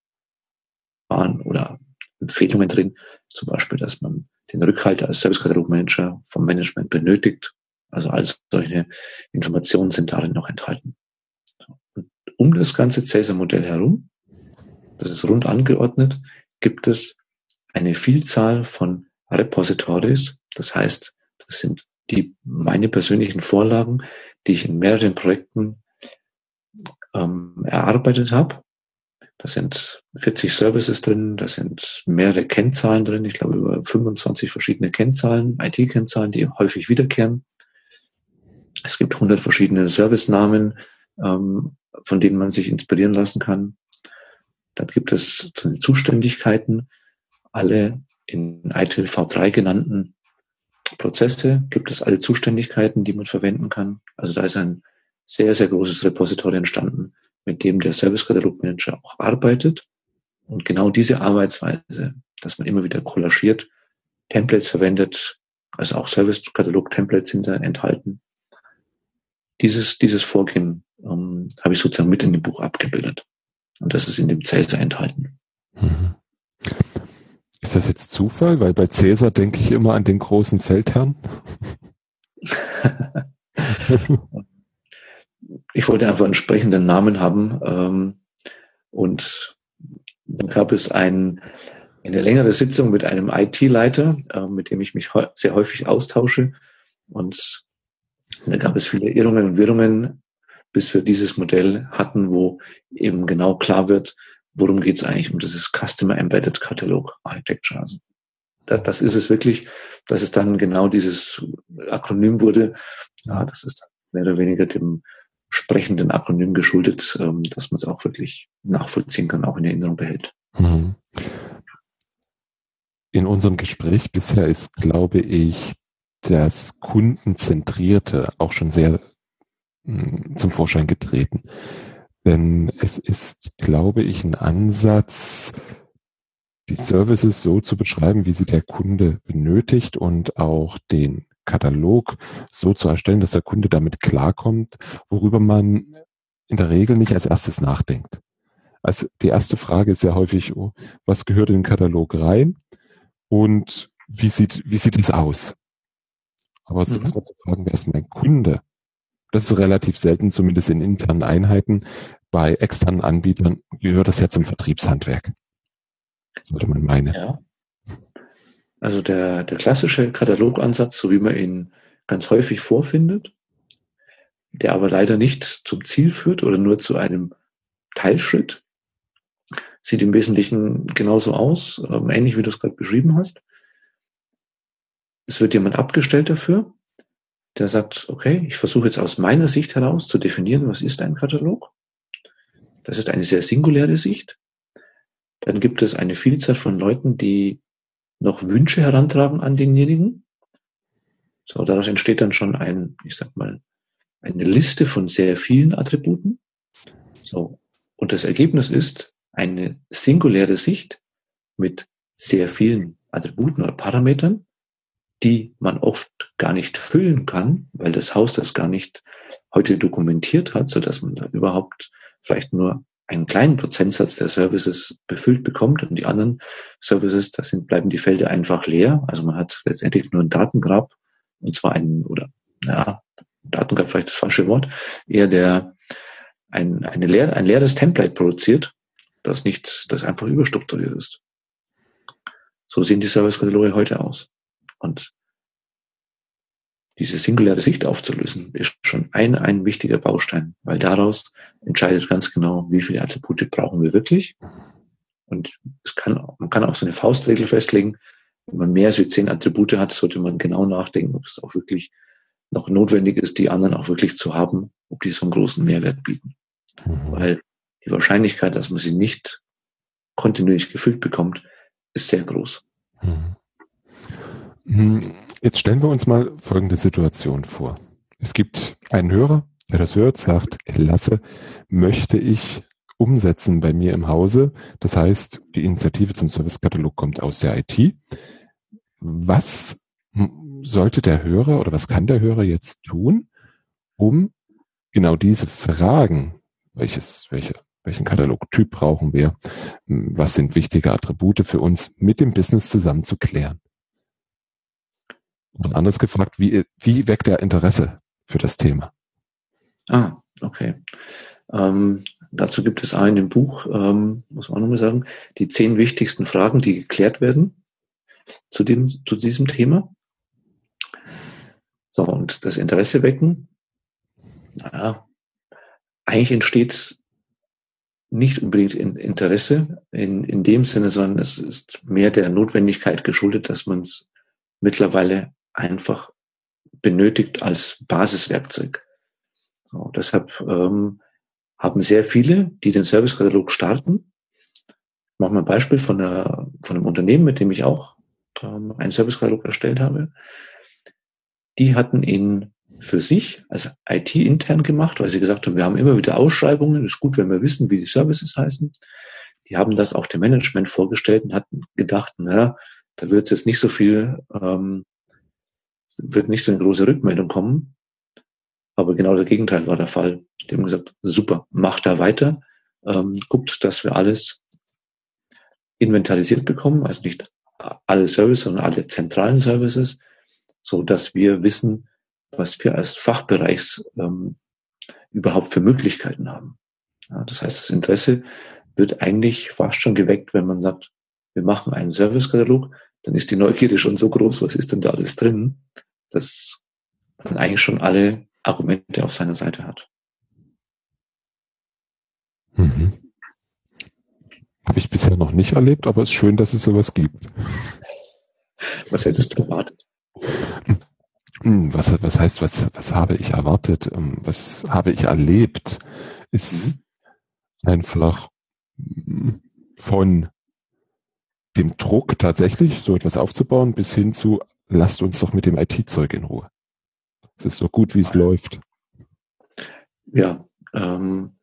oder Empfehlungen drin, zum Beispiel, dass man den Rückhalt als Service-Katalog-Manager vom Management benötigt. Also all solche Informationen sind darin noch enthalten. Und um das ganze Cäsar-Modell herum, das ist rund angeordnet, gibt es eine Vielzahl von Repositories. Das heißt, das sind die meine persönlichen Vorlagen, die ich in mehreren Projekten ähm, erarbeitet habe. Da sind 40 Services drin, da sind mehrere Kennzahlen drin, ich glaube über 25 verschiedene Kennzahlen, IT-Kennzahlen, die häufig wiederkehren. Es gibt 100 verschiedene Servicenamen, ähm, von denen man sich inspirieren lassen kann. Dann gibt es Zuständigkeiten, alle in ITIL V3 genannten Prozesse, gibt es alle Zuständigkeiten, die man verwenden kann. Also da ist ein sehr, sehr großes Repository entstanden, mit dem der Service-Katalog-Manager auch arbeitet. Und genau diese Arbeitsweise, dass man immer wieder kollagiert, Templates verwendet, also auch Service-Katalog-Templates sind da enthalten. Dieses, dieses Vorgehen ähm, habe ich sozusagen mit in dem Buch abgebildet. Und das ist in dem Cäsar enthalten. Mhm. Ist das jetzt Zufall? Weil bei Cäsar denke ich immer an den großen Feldherrn. ich wollte einfach einen entsprechenden Namen haben. Ähm, und dann gab es ein, eine längere Sitzung mit einem IT-Leiter, äh, mit dem ich mich sehr häufig austausche. Und da gab es viele Irrungen und Wirrungen, bis wir dieses Modell hatten, wo eben genau klar wird, worum geht es eigentlich um dieses Customer Embedded Catalog Architecture. Also das, das ist es wirklich, dass es dann genau dieses Akronym wurde. Ja, das ist mehr oder weniger dem sprechenden Akronym geschuldet, ähm, dass man es auch wirklich nachvollziehen kann, auch in Erinnerung behält. Mhm. In unserem Gespräch bisher ist, glaube ich, das Kundenzentrierte auch schon sehr mh, hm, zum Vorschein getreten. Denn es ist, glaube ich, ein Ansatz, die Services so zu beschreiben, wie sie der Kunde benötigt und auch den Katalog so zu erstellen, dass der Kunde damit klarkommt, worüber man in der Regel nicht als erstes nachdenkt. Also die erste Frage ist ja häufig, oh, was gehört in den Katalog rein und wie sieht, wie sieht es aus? Aber mhm. erstmal zu fragen, wer ist mein Kunde? Das ist relativ selten, zumindest in internen Einheiten. Bei externen Anbietern gehört das ja zum Vertriebshandwerk. Sollte man meinen. Ja. Also der, der klassische Katalogansatz, so wie man ihn ganz häufig vorfindet, der aber leider nicht zum Ziel führt oder nur zu einem Teilschritt, sieht im Wesentlichen genauso aus, ähm, ähnlich wie du es gerade beschrieben hast. Es wird jemand abgestellt dafür, der sagt, okay, ich versuche jetzt aus meiner Sicht heraus zu definieren, was ist ein Katalog. Das ist eine sehr singuläre Sicht. Dann gibt es eine Vielzahl von Leuten, die noch Wünsche herantragen an denjenigen. So, daraus entsteht dann schon ein, ich sag mal, eine Liste von sehr vielen Attributen. So. Und das Ergebnis ist eine singuläre Sicht mit sehr vielen Attributen oder Parametern, die man oft gar nicht füllen kann, weil das Haus das gar nicht heute dokumentiert hat, so dass man da überhaupt vielleicht nur einen kleinen Prozentsatz der Services befüllt bekommt und die anderen Services, da sind, bleiben die Felder einfach leer. Also man hat letztendlich nur ein Datengrab und zwar einen, oder, ja, Datengrab vielleicht das falsche Wort, eher der, ein, eine leer, ein leeres Template produziert, das nicht, das einfach überstrukturiert ist. So sehen die Service-Kataloge heute aus. Und diese singuläre Sicht aufzulösen, ist schon ein, ein wichtiger Baustein, weil daraus entscheidet ganz genau, wie viele Attribute brauchen wir wirklich. Und es kann, man kann auch so eine Faustregel festlegen. Wenn man mehr als zehn Attribute hat, sollte man genau nachdenken, ob es auch wirklich noch notwendig ist, die anderen auch wirklich zu haben, ob die so einen großen Mehrwert bieten. Mhm. Weil die Wahrscheinlichkeit, dass man sie nicht kontinuierlich gefüllt bekommt, ist sehr groß. Mhm. Hm, jetzt stellen wir uns mal folgende Situation vor. Es gibt einen Hörer, der das hört, sagt, klasse, möchte ich umsetzen bei mir im Hause. Das heißt, die Initiative zum Servicekatalog kommt aus der IT. Was sollte der Hörer oder was kann der Hörer jetzt tun, um genau diese Fragen, welches, welche, welchen Katalogtyp brauchen wir, was sind wichtige Attribute für uns mit dem Business zusammen zu klären? Und anders gefragt, wie, wie weckt er Interesse für das Thema? Ah, okay. Ähm, dazu gibt es einen im Buch, ähm, muss man auch nochmal sagen, die zehn wichtigsten Fragen, die geklärt werden zu, dem, zu diesem Thema. So, und das Interesse wecken, naja, eigentlich entsteht nicht unbedingt in Interesse in, in dem Sinne, sondern es ist mehr der Notwendigkeit geschuldet, dass man es mittlerweile einfach benötigt als Basiswerkzeug. So, deshalb ähm, haben sehr viele, die den Servicekatalog starten. Ich mache mal ein Beispiel von, einer, von einem Unternehmen, mit dem ich auch ähm, einen Servicekatalog erstellt habe. Die hatten ihn für sich als IT intern gemacht, weil sie gesagt haben, wir haben immer wieder Ausschreibungen, ist gut, wenn wir wissen, wie die Services heißen. Die haben das auch dem Management vorgestellt und hatten gedacht, naja, da wird es jetzt nicht so viel ähm, wird nicht so eine große Rückmeldung kommen. Aber genau das Gegenteil war der Fall. Die haben gesagt, super, macht da weiter, ähm, guckt, dass wir alles inventarisiert bekommen, also nicht alle Services, sondern alle zentralen Services, so dass wir wissen, was wir als Fachbereichs ähm, überhaupt für Möglichkeiten haben. Ja, das heißt, das Interesse wird eigentlich fast schon geweckt, wenn man sagt, wir machen einen Servicekatalog, dann ist die Neugierde schon so groß, was ist denn da alles drin, dass man eigentlich schon alle Argumente auf seiner Seite hat. Mhm. Habe ich bisher noch nicht erlebt, aber es ist schön, dass es sowas gibt. Was hättest du erwartet? Hm, was, was heißt, was, was habe ich erwartet? Ähm, was habe ich erlebt? Ist mhm. einfach von dem Druck tatsächlich, so etwas aufzubauen, bis hin zu, lasst uns doch mit dem IT-Zeug in Ruhe. Es ist doch gut, wie es läuft. Ja, ähm,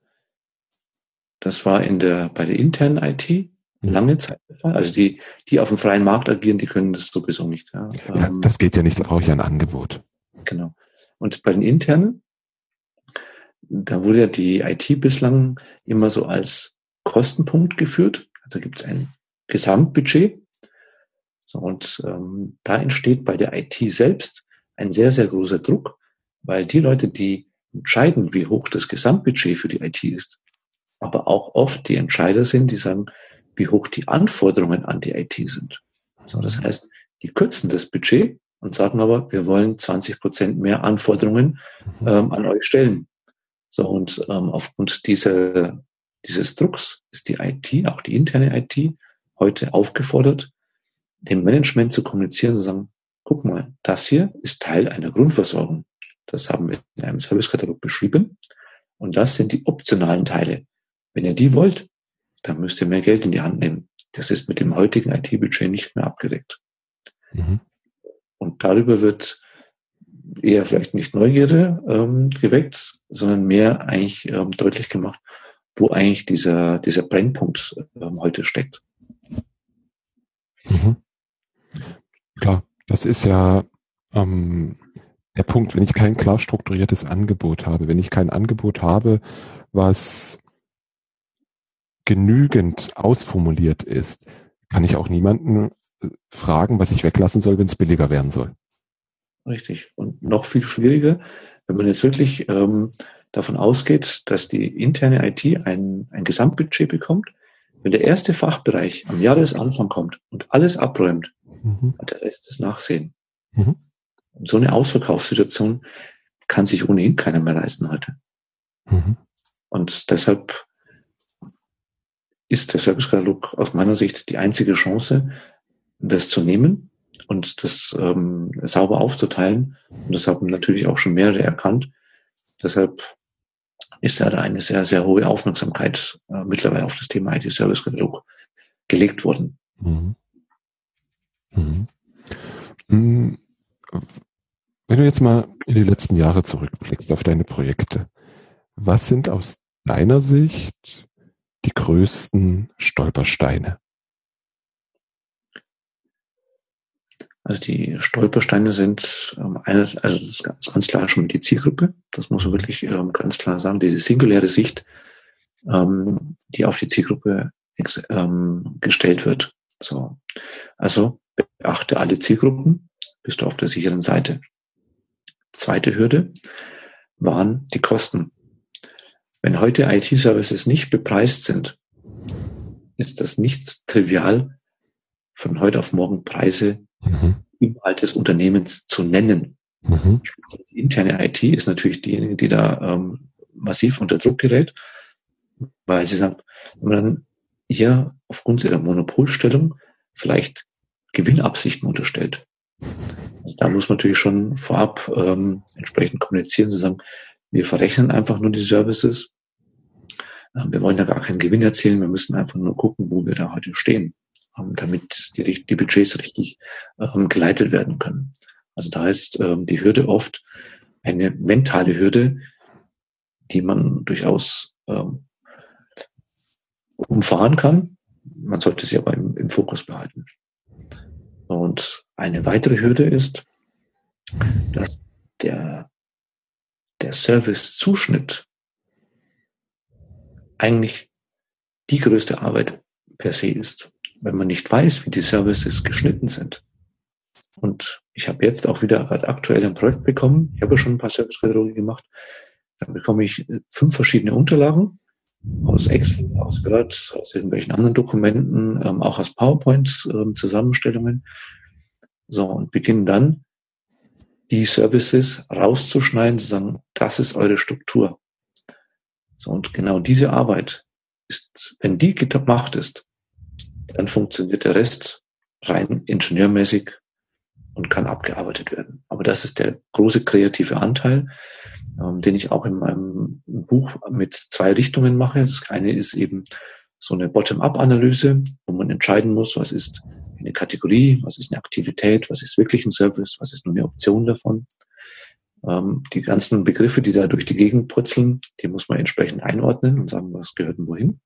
das war in der, bei der internen IT mhm. lange Zeit der Fall. Also die, die auf dem freien Markt agieren, die können das sowieso nicht. Ja, ja ähm, das geht ja nicht, da brauche ich ein Angebot. Genau. Und bei den internen, da wurde ja die IT bislang immer so als Kostenpunkt geführt. Also gibt es ein Gesamtbudget. So, und ähm, da entsteht bei der IT selbst ein sehr, sehr großer Druck, weil die Leute, die entscheiden, wie hoch das Gesamtbudget für die IT ist, aber auch oft die Entscheider sind, die sagen, wie hoch die Anforderungen an die IT sind. So, das heißt, die kürzen das Budget und sagen aber, wir wollen 20 Prozent mehr Anforderungen mhm. ähm, an euch stellen. So, und ähm, aufgrund dieser, dieses Drucks ist die IT, auch die interne IT, heute aufgefordert, dem Management zu kommunizieren, zu sagen, guck mal, das hier ist Teil einer Grundversorgung. Das haben wir in einem Servicekatalog beschrieben. Und das sind die optionalen Teile. Wenn ihr die wollt, dann müsst ihr mehr Geld in die Hand nehmen. Das ist mit dem heutigen IT-Budget nicht mehr abgedeckt. Mhm. Und darüber wird eher vielleicht nicht Neugierde ähm, geweckt, sondern mehr eigentlich ähm, deutlich gemacht, wo eigentlich dieser, dieser Brennpunkt ähm, heute steckt. Mhm. Klar, das ist ja ähm, der Punkt, wenn ich kein klar strukturiertes Angebot habe, wenn ich kein Angebot habe, was genügend ausformuliert ist, kann ich auch niemanden äh, fragen, was ich weglassen soll, wenn es billiger werden soll. Richtig. Und noch viel schwieriger, wenn man jetzt wirklich ähm, davon ausgeht, dass die interne IT ein, ein Gesamtbudget bekommt, wenn der erste Fachbereich am Jahresanfang kommt und alles abräumt, mhm. hat der Rest das Nachsehen. Mhm. Und so eine Ausverkaufssituation kann sich ohnehin keiner mehr leisten heute. Mhm. Und deshalb ist der Servicekatalog aus meiner Sicht die einzige Chance, das zu nehmen und das ähm, sauber aufzuteilen. Und das haben natürlich auch schon mehrere erkannt. Deshalb ist ja da eine sehr, sehr hohe Aufmerksamkeit äh, mittlerweile auf das Thema IT-Service-Katalog gelegt worden. Mhm. Mhm. mhm. Wenn du jetzt mal in die letzten Jahre zurückblickst auf deine Projekte, was sind aus deiner Sicht die größten Stolpersteine? Also die Stolpersteine sind ähm, eines, also das ist ganz, klar schon die Zielgruppe. Das muss man wirklich ähm, ganz klar sagen. Diese singuläre Sicht, ähm, die auf die Zielgruppe ähm, gestellt wird. So. Also beachte alle Zielgruppen, bist du auf der sicheren Seite. Zweite Hürde waren die Kosten. Wenn heute IT-Services nicht bepreist sind, ist das nichts trivial, von heute auf morgen Preise mhm. innerhalb des Unternehmens zu nennen. Mhm. Die interne IT ist natürlich diejenige, die da ähm, massiv unter Druck gerät, weil sie sagt, wenn man dann hier aufgrund ihrer Monopolstellung vielleicht Gewinnabsichten unterstellt. Also da muss man natürlich schon vorab ähm, entsprechend kommunizieren, zu sagen, wir verrechnen einfach nur die Services. Ähm, wir wollen ja gar keinen Gewinn erzielen, wir müssen einfach nur gucken, wo wir da heute stehen. Ähm, damit die, die Budgets richtig ähm, geleitet werden können. Also da ist ähm, die Hürde oft eine mentale Hürde, die man durchaus umfahren kann. Man sollte sie aber im, im Fokus behalten. Und eine weitere Hürde ist, dass der, der Service-Zuschnitt eigentlich die größte Arbeit per se ist wenn man nicht weiß, wie die Services geschnitten sind. Und ich habe jetzt auch wieder aktuell ein Projekt bekommen. Ich habe schon ein paar Service-Kataloge gemacht. Dann bekomme ich äh, fünf verschiedene Unterlagen aus Excel, aus Word, aus irgendwelchen anderen Dokumenten, ähm, auch aus PowerPoint-Zusammenstellungen. Ähm, so, und beginnen dann, die Services rauszuschneiden, zu sagen, das ist eure Struktur. So, und genau diese Arbeit ist, wenn die gemacht ist, dann funktioniert der Rest rein ingenieurmäßig und kann abgearbeitet werden. Aber das ist der große kreative Anteil, ähm, den ich auch in meinem Buch mit zwei Richtungen mache. Das eine ist eben so eine Bottom-up-Analyse, wo man entscheiden muss, was ist eine Kategorie, was ist eine Aktivität, was ist wirklich ein Service, was ist nur eine Option davon. Ähm, die ganzen Begriffe, die da durch die Gegend purzeln, die muss man entsprechend einordnen und sagen, was gehört denn wohin.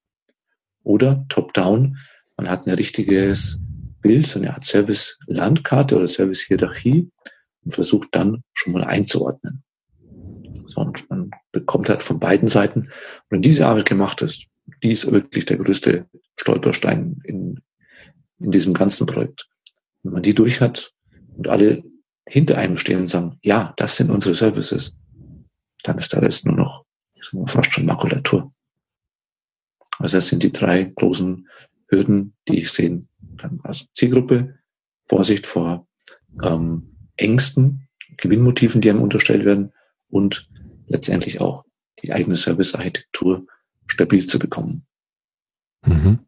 Oder top-down, man hat ein richtiges Bild, so eine Art Service-Landkarte oder Service-Hierarchie und versucht dann schon mal einzuordnen. So, und man bekommt halt von beiden Seiten, wenn diese Arbeit gemacht ist, die ist wirklich der größte Stolperstein in, in diesem ganzen Projekt. Wenn man die durch hat und alle hinter einem stehen und sagen, ja, das sind unsere Services, dann ist der Rest nur noch fast schon Makulatur. Also das sind die drei großen Hürden, die ich sehen kann. Also Zielgruppe, Vorsicht vor ähm, Ängsten, Gewinnmotiven, die einem unterstellt werden und letztendlich auch die eigene Servicearchitektur stabil zu bekommen. Mhm.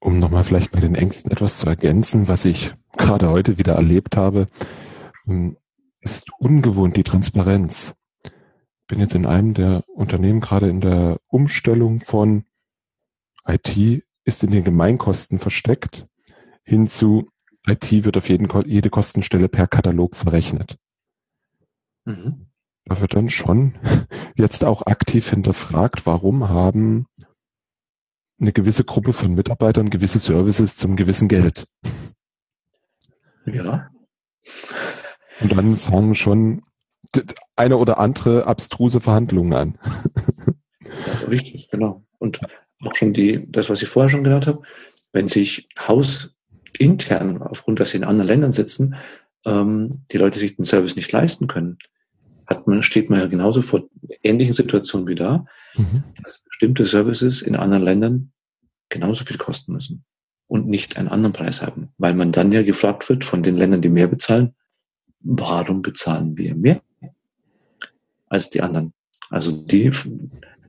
Um nochmal vielleicht bei den Ängsten etwas zu ergänzen, was ich gerade heute wieder erlebt habe, ähm, ist ungewohnt die Transparenz. bin jetzt in einem der Unternehmen gerade in der Umstellung von IT ist in den Gemeinkosten versteckt hinzu IT wird auf jeden, jede Kostenstelle per Katalog verrechnet. Mhm. Da wird dann schon jetzt auch aktiv hinterfragt, warum haben eine gewisse Gruppe von Mitarbeitern gewisse Services zum gewissen Geld. Ja. Und dann fangen schon eine oder andere abstruse Verhandlungen an. Ja, richtig, genau. Und auch schon die, das, was ich vorher schon genannt habe, wenn sich hausintern, aufgrund, dass sie in anderen Ländern sitzen, ähm, die Leute sich den Service nicht leisten können, hat man, steht man ja genauso vor ähnlichen Situationen wie da, mhm. dass bestimmte Services in anderen Ländern genauso viel kosten müssen und nicht einen anderen Preis haben, weil man dann ja gefragt wird von den Ländern, die mehr bezahlen, warum bezahlen wir mehr als die anderen? Also die,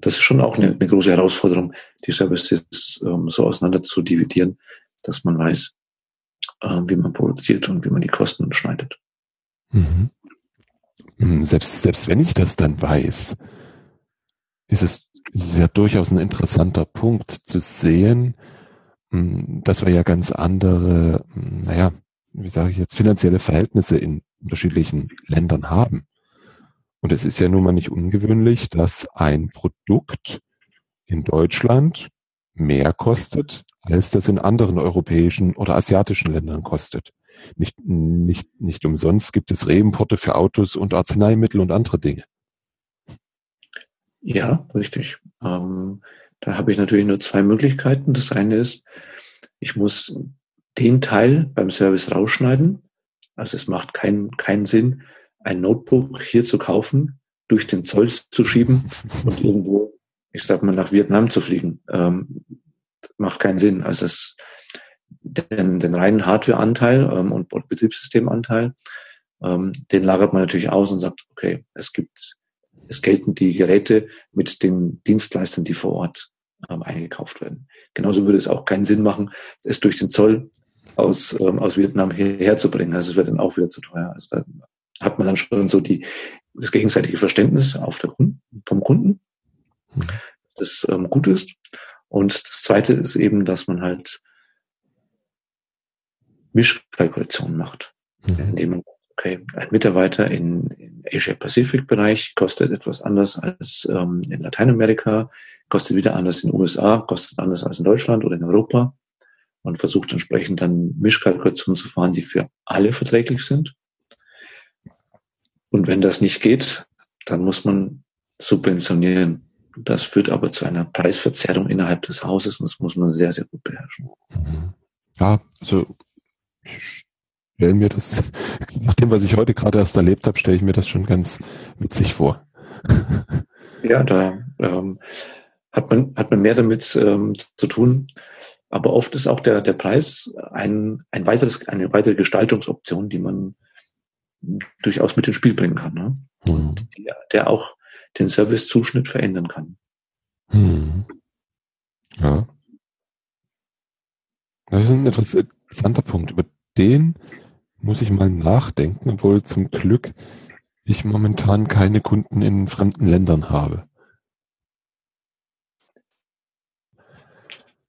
das ist schon auch eine, eine große Herausforderung, die Services ähm, so auseinander zu dividieren, dass man weiß, äh, wie man produziert und wie man die Kosten schneidet. Mhm. Hm, selbst, selbst wenn ich das dann weiß, ist es, ist es ja durchaus ein interessanter Punkt zu sehen, hm, dass wir ja ganz andere, hm, naja, wie sage ich jetzt, finanzielle Verhältnisse in unterschiedlichen Ländern haben. Und es ist ja nun mal nicht ungewöhnlich, dass ein Produkt in Deutschland mehr kostet, als das in anderen europäischen oder asiatischen Ländern kostet. Nicht, nicht, nicht umsonst gibt es Reimporte für Autos und Arzneimittel und andere Dinge. Ja, richtig. Ähm, da habe ich natürlich nur zwei Möglichkeiten. Das eine ist, ich muss den Teil beim Service rausschneiden. Also es macht keinen keinen Sinn, ein Notebook hier zu kaufen, durch den Zoll zu schieben und irgendwo, ich sag mal, nach Vietnam zu fliegen. Ähm, macht keinen Sinn. Also es, den, den reinen Hardware-Anteil ähm, und, und Betriebssystemanteil, ähm, den lagert man natürlich aus und sagt, okay, es gibt, es gelten die Geräte mit den Dienstleistern, die vor Ort ähm, eingekauft werden. Genauso würde es auch keinen Sinn machen, es durch den Zoll aus, ähm, aus Vietnam hierher zu bringen. Also es wird dann auch wieder zu teuer. Also hat man dann schon so die, das gegenseitige Verständnis auf der Kunden, vom Kunden, mhm. das ähm, gut ist. Und das zweite ist eben, dass man halt Mischkalkulationen macht, mhm. indem man, okay, ein Mitarbeiter in, in Asia-Pacific-Bereich kostet etwas anders als ähm, in Lateinamerika, kostet wieder anders in den USA, kostet anders als in Deutschland oder in Europa und versucht entsprechend dann Mischkalkulationen zu fahren, die für alle verträglich sind. Und wenn das nicht geht, dann muss man subventionieren. Das führt aber zu einer Preisverzerrung innerhalb des Hauses und das muss man sehr, sehr gut beherrschen. Ja, also ich stelle mir das, nach dem, was ich heute gerade erst erlebt habe, stelle ich mir das schon ganz witzig vor. Ja, da ähm, hat man hat man mehr damit ähm, zu tun. Aber oft ist auch der der Preis ein ein weiteres eine weitere Gestaltungsoption, die man durchaus mit ins Spiel bringen kann. Ne? Mhm. Der, der auch den Servicezuschnitt verändern kann. Mhm. Ja. Das ist ein interessanter Punkt. Über den muss ich mal nachdenken, obwohl zum Glück ich momentan keine Kunden in fremden Ländern habe.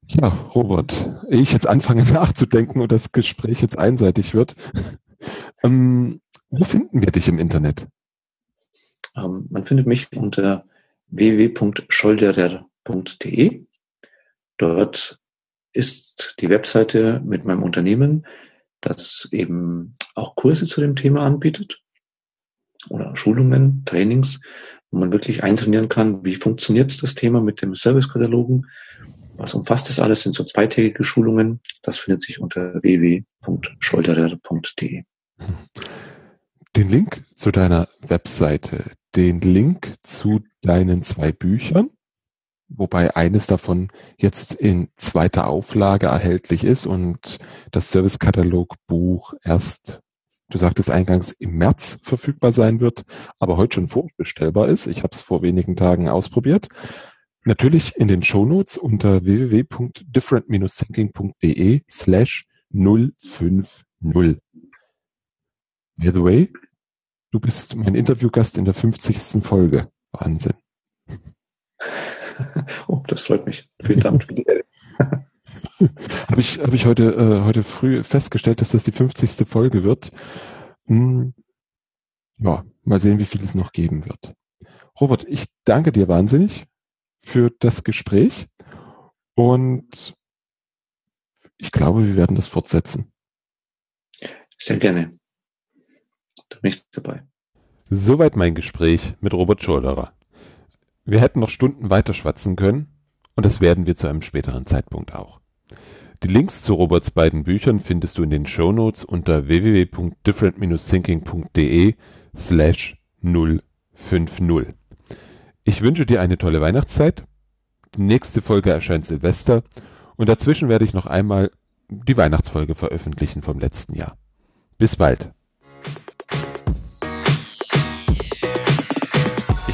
Ja, Robert, ich jetzt anfange nachzudenken und das Gespräch jetzt einseitig wird. ähm, wo finden wir dich im Internet? Ähm, man findet mich unter www.scholderer.de. Dort ist die Webseite mit meinem Unternehmen, das eben auch Kurse zu dem Thema anbietet oder Schulungen, Trainings, wo man wirklich eintrainieren kann, wie funktioniert das Thema mit dem Servicekatalogen, was umfasst das alles, sind so zweitägige Schulungen. Das findet sich unter www.scholderer.de. Link zu deiner Webseite, den Link zu deinen zwei Büchern, wobei eines davon jetzt in zweiter Auflage erhältlich ist und das Servicekatalogbuch erst, du sagtest eingangs, im März verfügbar sein wird, aber heute schon vorbestellbar ist. Ich habe es vor wenigen Tagen ausprobiert. Natürlich in den Shownotes unter www.different-thinking.de slash 050. By the way, du bist mein Interviewgast in der 50. Folge. Wahnsinn. Oh, das freut mich. Vielen Dank für die. Habe ich, hab ich heute, äh, heute früh festgestellt, dass das die 50. Folge wird. Hm, ja, mal sehen, wie viel es noch geben wird. Robert, ich danke dir wahnsinnig für das Gespräch und ich glaube, wir werden das fortsetzen. Sehr gerne. Du bist dabei. Soweit mein Gespräch mit Robert Schulderer. Wir hätten noch Stunden weiter schwatzen können und das werden wir zu einem späteren Zeitpunkt auch. Die Links zu Roberts beiden Büchern findest du in den Shownotes unter www.different-thinking.de slash 050. Ich wünsche dir eine tolle Weihnachtszeit. Die nächste Folge erscheint Silvester und dazwischen werde ich noch einmal die Weihnachtsfolge veröffentlichen vom letzten Jahr. Bis bald.